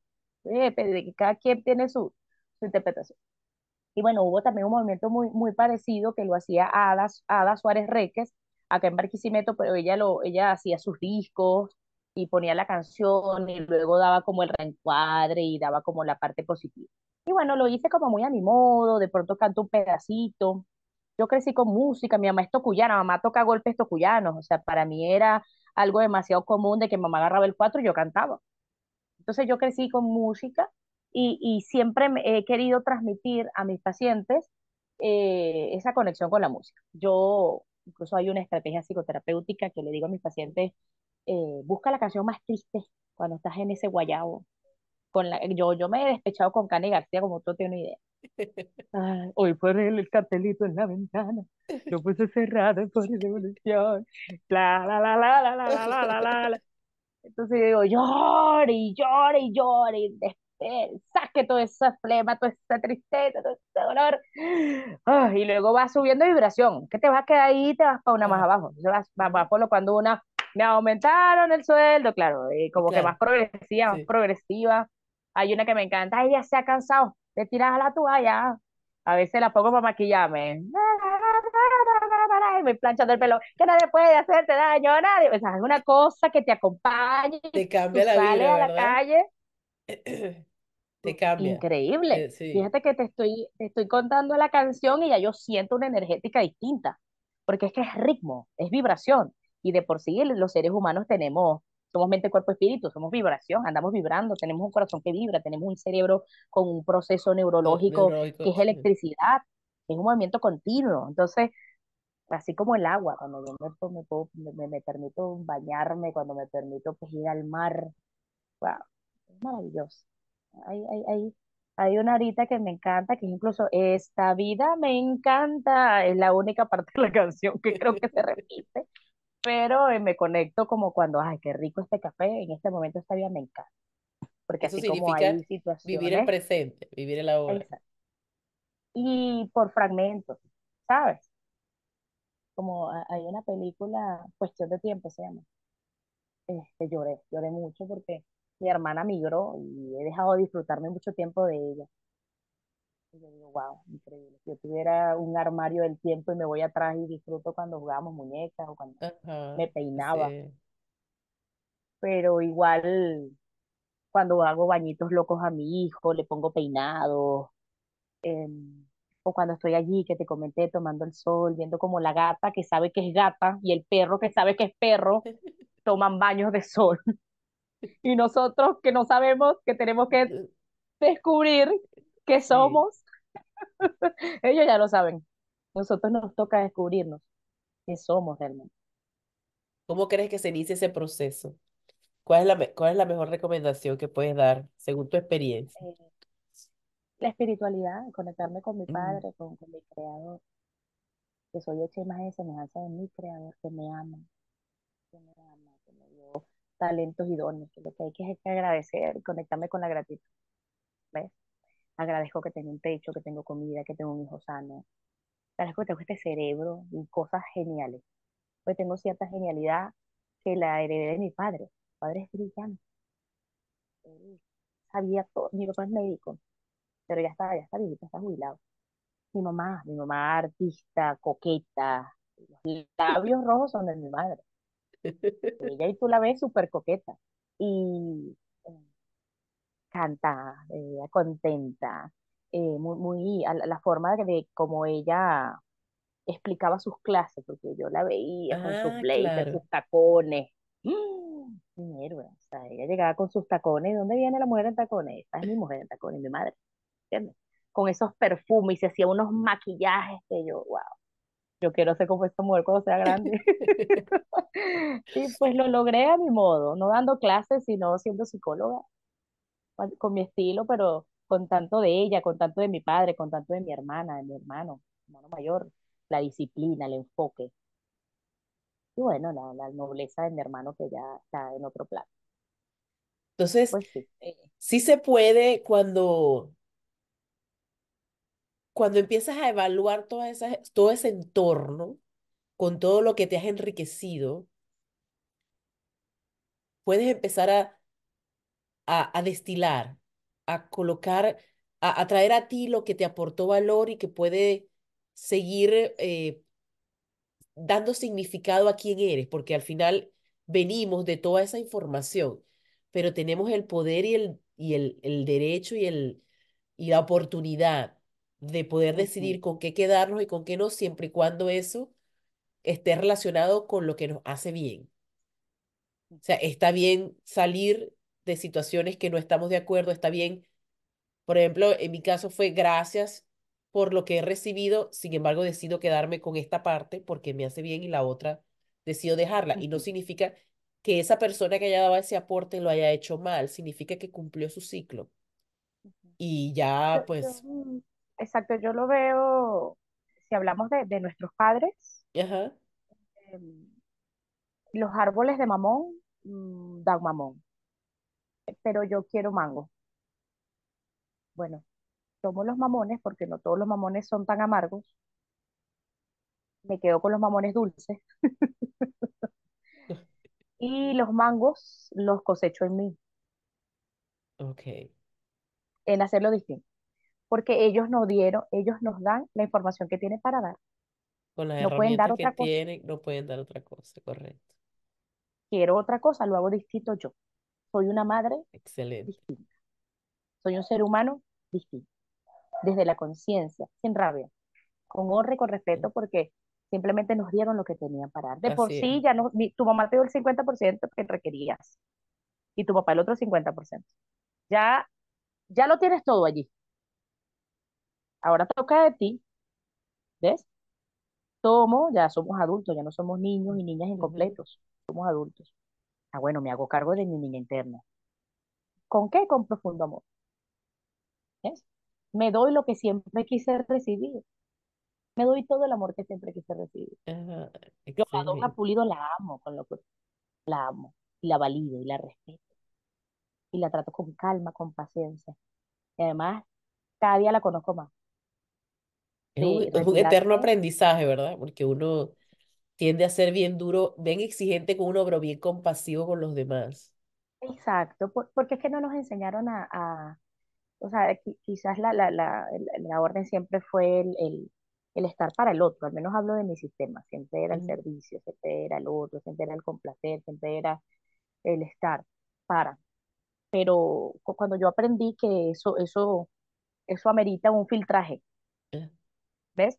¿eh? De que cada quien tiene su, su interpretación. Y bueno, hubo también un movimiento muy, muy parecido que lo hacía Ada, Ada Suárez Reques, acá en Barquisimeto, pero ella, lo, ella hacía sus discos y ponía la canción y luego daba como el reencuadre y daba como la parte positiva. Y bueno, lo hice como muy a mi modo, de pronto canto un pedacito. Yo crecí con música, mi mamá es tocuyana, mamá toca golpes tocuyanos, o sea, para mí era algo demasiado común de que mamá agarraba el cuatro y yo cantaba. Entonces yo crecí con música y, y siempre me he querido transmitir a mis pacientes eh, esa conexión con la música. Yo, incluso hay una estrategia psicoterapéutica que le digo a mis pacientes, eh, busca la canción más triste cuando estás en ese guayabo. Con la, yo, yo me he despechado con Cani García, como tú tienes una idea. Ay, hoy por el, el cartelito en la ventana, lo (laughs) puse cerrado por revolución. La, la, la, la, la, la, la, la, la, la. Entonces yo digo, llore y llore y llore, y saque toda esa flema, toda esa tristeza, todo ese dolor. Ah, y luego va subiendo vibración, que te vas a quedar ahí y te vas para una más abajo. Entonces vas, vas, vas por lo cuando una, me aumentaron el sueldo, claro, y Y como que más claro, progresiva, más sí. progresiva. Hay una que me encanta, ya se ha cansado de tirar la toalla. A veces la pongo para maquillarme. Y me planchando el pelo, que nadie puede hacerte daño, nadie. O sea, es una cosa que te acompaña y Te cambia la sales vibra, a la ¿verdad? calle (clears throat) Te cambia. increíble. Eh, sí. Fíjate que te estoy, te estoy contando la canción y ya yo siento una energética distinta, porque es que es ritmo, es vibración. Y de por sí los seres humanos tenemos, somos mente, cuerpo, espíritu, somos vibración, andamos vibrando, tenemos un corazón que vibra, tenemos un cerebro con un proceso neurológico que es electricidad, es un movimiento continuo. Entonces, así como el agua, cuando yo me, me, puedo- me, me permito bañarme, cuando me permito pues, ir al mar, wow, es maravilloso. Hay, hay, hay, hay una ahorita que me encanta, que incluso Esta vida me encanta, es la única parte de la canción que creo que se repite, pero eh, me conecto como cuando, ay, qué rico este café, en este momento esta vida me encanta, porque Eso así como hay vivir el situaciones, presente, vivir el ahora. esa- y por fragmentos, ¿sabes? Como a- hay una película, Cuestión de Tiempo se llama, este, lloré, lloré mucho porque mi hermana migró y he dejado de disfrutarme mucho tiempo de ella. Y yo digo, wow, increíble. Si yo tuviera un armario del tiempo y me voy atrás y disfruto cuando jugábamos muñecas o cuando Ajá. me peinaba, Sí. pero igual cuando hago bañitos locos a mi hijo, le pongo peinado, em, o cuando estoy allí, que te comenté, tomando el sol, viendo como la gata que sabe que es gata y el perro que sabe que es perro, (laughs) toman baños de sol. (laughs) Y nosotros que no sabemos, que tenemos que (laughs) descubrir que somos, (laughs) ellos ya lo saben. Nosotros nos toca descubrirnos qué somos realmente. ¿Cómo crees que se inicia ese proceso? ¿Cuál es la, cuál es la mejor recomendación que puedes dar según tu experiencia? Eh, la espiritualidad, conectarme con mi Mm. padre, con, con mi creador, que soy hecha imagen y semejanza de mi creador, que me ama, que me ama, que me dio talentos y dones, que lo que hay que es que agradecer y conectarme con la gratitud, ¿ves? Agradezco que tengo un techo, que tengo comida, que tengo un hijo sano, agradezco que tengo este cerebro y cosas geniales, pues tengo cierta genialidad que la heredé de mi padre. Mi padre es brillante, él sabía todo, mi papá es médico, pero ya está, ya está viejito, está jubilado. Mi mamá, mi mamá artista, coqueta, los labios rojos son de mi madre. (laughs) Ella y tú la ves súper coqueta. Y canta, eh, contenta, eh, muy, muy, a la, la forma de, como ella explicaba sus clases, porque yo la veía con sus Ah, blazers, claro. sus tacones. ¡Mm! Mi héroe, o sea, ella llegaba con sus tacones. ¿De dónde viene la mujer en tacones? Esta es mi mujer en tacones, mi madre, ¿entiendes? Con esos perfumes y se hacía unos maquillajes que yo, wow, yo quiero ser como esta mujer cuando sea grande. (laughs) (laughs) Y pues lo logré a mi modo, no dando clases, sino siendo psicóloga, con mi estilo, pero con tanto de ella, con tanto de mi padre, con tanto de mi hermana, de mi hermano, hermano mayor, la disciplina, el enfoque. Y bueno, la, la nobleza de mi hermano que ya está en otro plano. Entonces, Pues sí, eh, sí se puede cuando, cuando empiezas a evaluar todas esas, todo ese entorno con todo lo que te has enriquecido, puedes empezar a, a, a destilar, a colocar, a, a traer a ti lo que te aportó valor y que puede seguir eh, dando significado a quién eres, porque al final venimos de toda esa información, pero tenemos el poder y el, y el, el derecho y, el, y la oportunidad de poder decidir con qué quedarnos y con qué no, siempre y cuando eso esté relacionado con lo que nos hace bien. O sea, está bien salir de situaciones que no estamos de acuerdo, está bien. Por ejemplo, en mi caso fue gracias por lo que he recibido, sin embargo, decido quedarme con esta parte porque me hace bien y la otra decido dejarla. Y no significa que esa persona que haya dado ese aporte lo haya hecho mal, significa que cumplió su ciclo. Y ya, pues, mm, exacto, yo lo veo, si hablamos de, de nuestros padres, ajá, em, los árboles de mamón mm, dan mamón, pero yo quiero mango. Bueno, tomo los mamones porque no todos los mamones son tan amargos, me quedo con los mamones dulces (laughs) y los mangos los cosecho en mí, ok, en hacerlo distinto, porque ellos nos dieron, ellos nos dan la información que tienen para dar, con las no pueden dar herramientas que otra cosa. tienen, no pueden dar otra cosa, correcto. Quiero otra cosa, lo hago distinto yo. Soy una madre Excelente, distinta, soy un ser humano distinto, desde la conciencia, sin rabia, con honra y con respeto, porque simplemente nos dieron lo que tenían para dar. De por es. sí, ya no, mi- tu mamá te dio el 50% que requerías y tu papá el otro 50%. Ya, ya lo tienes todo allí. Ahora toca de ti, ¿ves? Tomo, ya somos adultos, ya no somos niños y niñas incompletos, somos adultos. Ah, bueno, me hago cargo de mi niña interna. ¿Con qué? Con profundo amor. ¿ves? Me doy lo que siempre quise recibir. Me doy todo el amor que siempre quise recibir. Ajá, Yo a Donna. Pulido la amo, con lo que la amo, y la valido, y la respeto, y la trato con calma, con paciencia. Y además, cada día la conozco más. Es un, es un eterno aprendizaje, ¿verdad? Porque uno tiende a ser bien duro, bien exigente con uno, pero bien compasivo con los demás. exacto, por- porque es que no nos enseñaron a, a- o sea, qui- quizás la, la, la, la orden siempre fue el, el, el estar para el otro, al menos hablo de mi sistema, siempre era el servicio, siempre era el otro, siempre era el complacer, siempre era el estar para. Pero cu- cuando yo aprendí que eso, eso, eso amerita un filtraje, eh, ¿ves?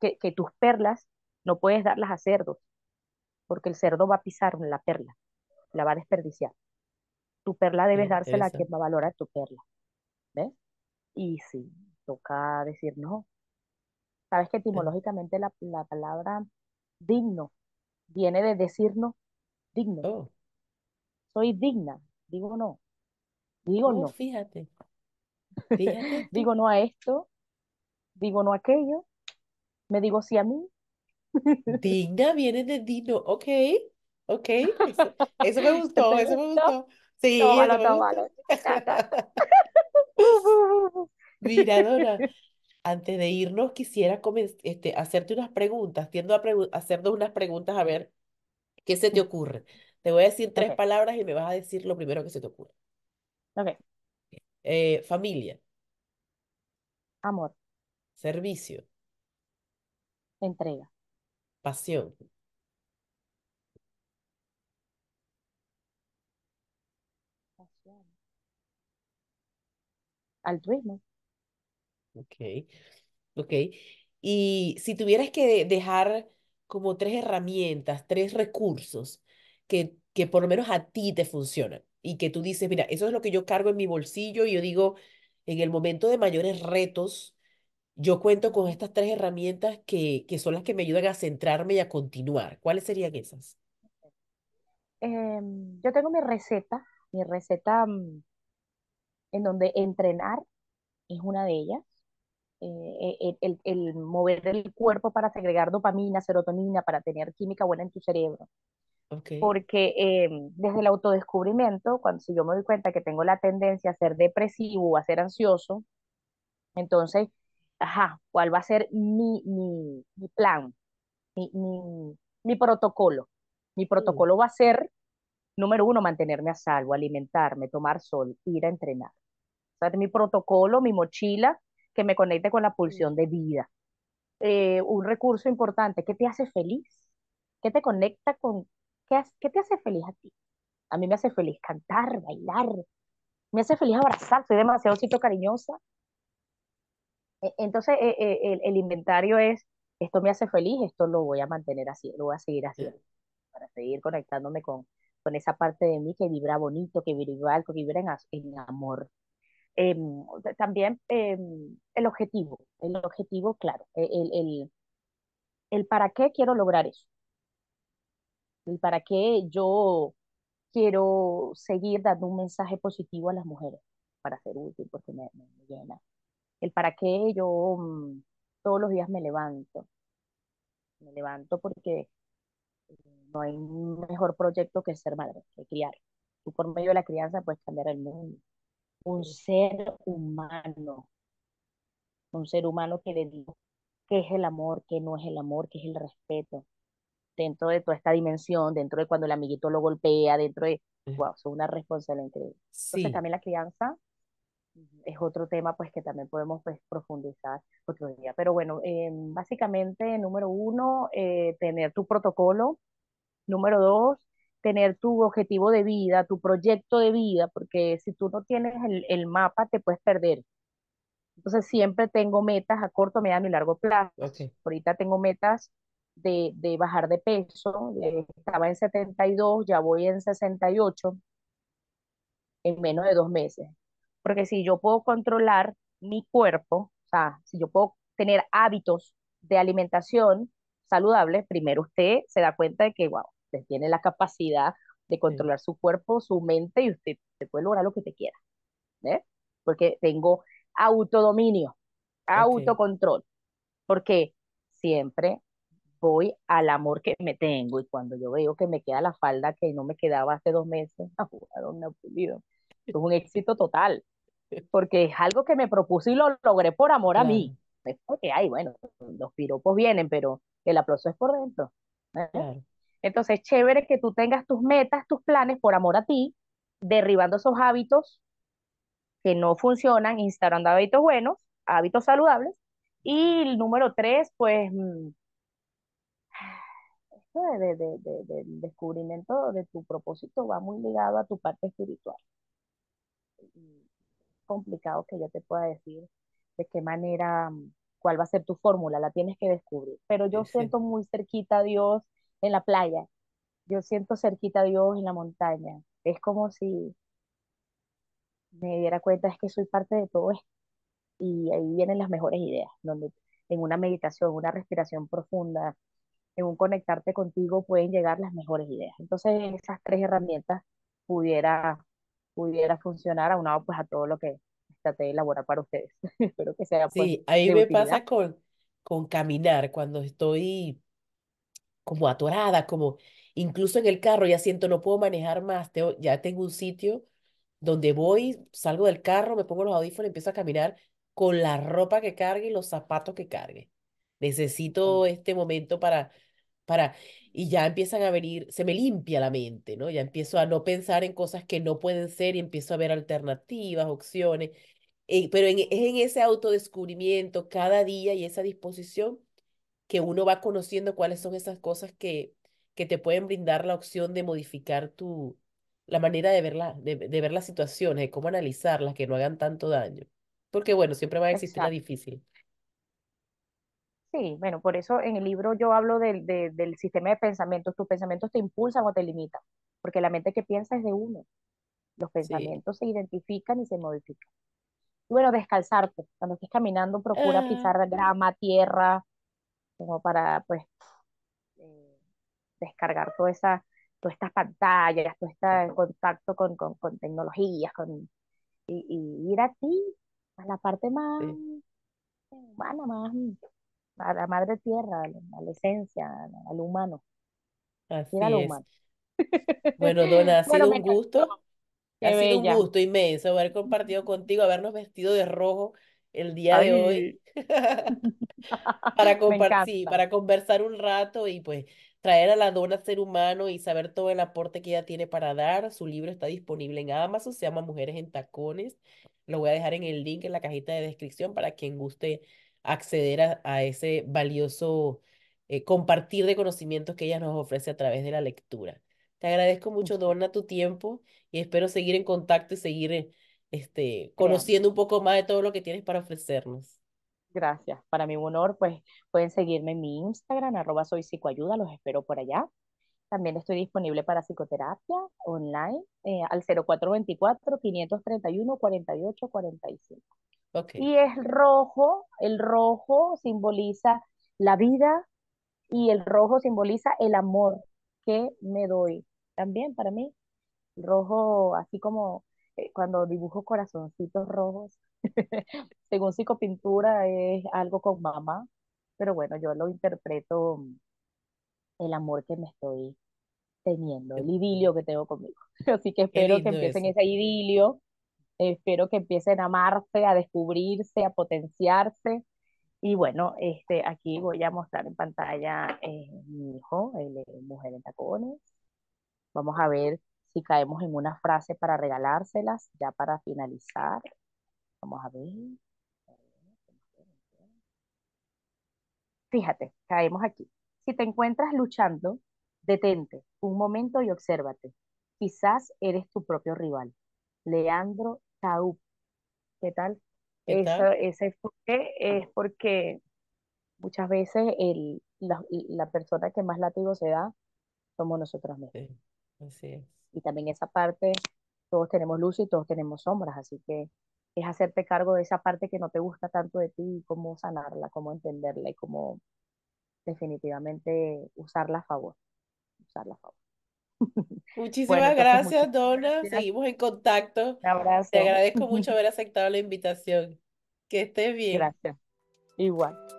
Que, que tus perlas no puedes darlas a cerdos, porque el cerdo va a pisar la perla, la va a desperdiciar. Tu perla debes dársela a quien va a valorar tu perla, ¿ves? Y sí, toca decir no, Sabes que etimológicamente la, la palabra digno viene de decirnos digno. Oh, Soy digna, digo no, digo oh, no, fíjate, (laughs) fíjate digo no a esto, digo no a aquello, me digo sí a mí. Digna viene de Dino. Ok, ok. Eso, eso me (laughs) gustó, ¿Te eso me gustó? Sí, eso Tómalo, me gustó. (laughs) Mira, Dora, antes de irnos quisiera comen- este, hacerte unas preguntas. Tiendo a pregu- hacernos unas preguntas a ver qué se te ocurre. Te voy a decir tres Ok, palabras y me vas a decir lo primero que se te ocurre. ok. Eh, familia, Amor, servicio, entrega, pasión. pasión, altruismo. Ok, ok. Y si tuvieras que dejar como tres herramientas, tres recursos que, que por lo menos a ti te funcionan y que tú dices, mira, eso es lo que yo cargo en mi bolsillo y yo digo, en el momento de mayores retos, yo cuento con estas tres herramientas que, que son las que me ayudan a centrarme y a continuar. ¿Cuáles serían esas? Em, yo tengo mi receta, mi receta mm, en donde entrenar es una de ellas. Eh, el, el- el mover el cuerpo para segregar dopamina, serotonina, para tener química buena en tu cerebro. Porque em, desde el autodescubrimiento, cuando si yo me doy cuenta que tengo la tendencia a ser depresivo o a ser ansioso, entonces, ajá, ¿cuál va a ser mi, mi, mi plan, mi, mi, mi protocolo? Mi protocolo va a ser Número uno, mantenerme a salvo, alimentarme, tomar sol, ir a entrenar. O sea, mi protocolo, mi mochila que me conecte con la pulsión de vida. Eh, un recurso importante, ¿qué te hace feliz? ¿Qué te conecta con, qué, qué te hace feliz a ti? A mí me hace feliz cantar, bailar, me hace feliz abrazar, soy demasiado cariñosa. E- Entonces, eh, eh, el, el inventario es, esto me hace feliz, esto lo voy a mantener así, lo voy a seguir haciendo, para seguir conectándome con, con esa parte de mí que vibra bonito, que vibra alto, que vibra en, en amor. Em, también em, el objetivo, el objetivo, claro, e, el, el, el para qué quiero lograr eso, el para qué yo quiero seguir dando un mensaje positivo a las mujeres para ser útil, porque me, me- me llena. El para qué yo mm, todos los días me levanto, me levanto porque no hay mejor proyecto que ser madre, que criar. Tú por medio de la crianza puedes cambiar el mundo. Un eh, ser humano, un ser humano que le digo qué es el amor, qué no es el amor, qué es el respeto, dentro de toda esta dimensión, dentro de cuando el amiguito lo golpea, dentro de, eh, wow, es una responsabilidad increíble. Entonces Sí, también la crianza es otro tema pues que también podemos pues, profundizar otro día. Pero bueno, eh, básicamente, número uno, eh, tener tu protocolo Número dos, tener tu objetivo de vida, tu proyecto de vida, porque si tú no tienes el, el mapa, te puedes perder. Entonces siempre tengo metas a corto, mediano y largo plazo. ok. Ahorita tengo metas de, de bajar de peso. eh, estaba en 72, ya voy en 68 en menos de dos meses. Porque si yo puedo controlar mi cuerpo, o sea, si yo puedo tener hábitos de alimentación saludable, primero usted se da cuenta de que, wow, usted tiene la capacidad de eh, controlar su cuerpo, su mente y usted, usted puede lograr lo que usted quiera, ¿ves? Porque tengo autodominio, autocontrol, porque siempre voy al amor que me tengo y cuando yo veo que me queda la falda que no me quedaba hace dos meses, a dónde ha pulido. Es un éxito total, porque es algo que me propuse y lo logré por amor a mí. Es porque, ay, bueno, los piropos vienen, pero el aplauso es por dentro. ¿eh? claro. Entonces, es chévere que tú tengas tus metas, tus planes por amor a ti, derribando esos hábitos que no funcionan, instaurando hábitos buenos, hábitos saludables. Y el número tres, pues, mm, esto de, de, de, de- del descubrimiento de tu propósito va muy ligado a tu parte espiritual. Complicado que yo te pueda decir de qué manera, mm, cuál va a ser tu fórmula, la tienes que descubrir. Pero yo Sí, siento muy cerquita a Dios en la playa, yo siento cerquita a Dios en la montaña. Es como si me diera cuenta es que soy parte de todo esto y ahí vienen las mejores ideas, donde en una meditación, una respiración profunda, en un conectarte contigo, pueden llegar las mejores ideas. Entonces, esas tres herramientas pudiera, pudiera funcionar aunado pues a todo lo que traté de elaborar para ustedes. (laughs) Espero que sea pues Sí, a mí de me utilidad. pasa con, con caminar cuando estoy como atorada, como incluso en el carro ya siento no puedo manejar más, tengo- ya tengo un sitio donde voy, salgo del carro, me pongo los audífonos y empiezo a caminar con la ropa que cargue y los zapatos que cargue. Necesito este momento para, para, y ya empiezan a venir, se me limpia la mente, ¿no? Ya empiezo a no pensar en cosas que no pueden ser y empiezo a ver alternativas, opciones. Eh, pero en- es en ese autodescubrimiento cada día y esa disposición que uno va conociendo cuáles son esas cosas que, que te pueden brindar la opción de modificar tu, la manera de verla, de, de ver las situaciones, de cómo analizarlas, que no hagan tanto daño. Porque bueno, siempre va a existir la Exacto. difícil. Sí, bueno, por eso en el libro yo hablo del, de- del sistema de pensamientos. Tus pensamientos te impulsan o te limitan, porque la mente que piensa es de uno. Los Sí. pensamientos se identifican y se modifican. Y bueno, descalzarte. Cuando estés caminando, procura Ah, pisar grama, tierra, como para, pues, eh, descargar toda esa, todas estas pantallas, todo este contacto con, con, con tecnologías, con, y, y ir a ti, a la parte más sí, humana, más a la madre tierra, a la, esencia, al humano, así lo es. humano. Bueno, Donna, ha (laughs) Bueno, sido me un encantó, gusto, ha qué sido un gusto inmenso haber compartido contigo, habernos vestido de rojo el día de hoy. Ay, (laughs) para (laughs) compartir, encanta. para conversar un rato y pues traer a la dona ser humano y saber todo el aporte que ella tiene para dar. Su libro está disponible en Amazon, se llama Mujeres en Tacones. Lo voy a dejar en el link en la cajita de descripción para quien guste acceder a, a ese valioso eh, compartir de conocimientos que ella nos ofrece a través de la lectura. Te agradezco mucho, Donna, tu tiempo y espero seguir en contacto y seguir este, conociendo un poco más de todo lo que tienes para ofrecernos. Gracias. Para mi honor, pues pueden seguirme en mi Instagram, arroba soy psicoayuda, los espero por allá. También estoy disponible para psicoterapia online eh, al 0424-531-4845. Ok, Y es rojo, el rojo simboliza la vida y el rojo simboliza el amor que me doy. También para mí, el rojo, así como eh, cuando dibujo corazoncitos rojos, (laughs) según psicopintura es algo con mamá, pero bueno, yo lo interpreto el amor que me estoy teniendo, el idilio que tengo conmigo. (laughs) Así que espero que empiecen eso. ese idilio, espero que empiecen a amarse, a descubrirse, a potenciarse. Y bueno, este, aquí voy a mostrar en pantalla eh, mi hijo, él es Mujer en Tacones. Vamos a ver si caemos en una frase para regalárselas, ya para finalizar. Vamos a ver. Fíjate, caemos aquí. Si te encuentras luchando, detente un momento y obsérvate. Quizás eres tu propio rival. Leandro Taup, ¿qué tal? ¿Qué Eso, tal? ese enfoque es porque muchas veces el, la, la persona que más látigo se da somos nosotros mismos. Sí, así es. Y también esa parte, todos tenemos luz y todos tenemos sombras, así que es hacerte cargo de esa parte que no te gusta tanto de ti y cómo sanarla, cómo entenderla y cómo definitivamente usarla a favor, usarla a favor. (laughs) Muchísimas gracias, muchísimas Donna. gracias. Seguimos en contacto. Un Te agradezco mucho (laughs) haber aceptado la invitación. Que estés bien. Gracias. Igual.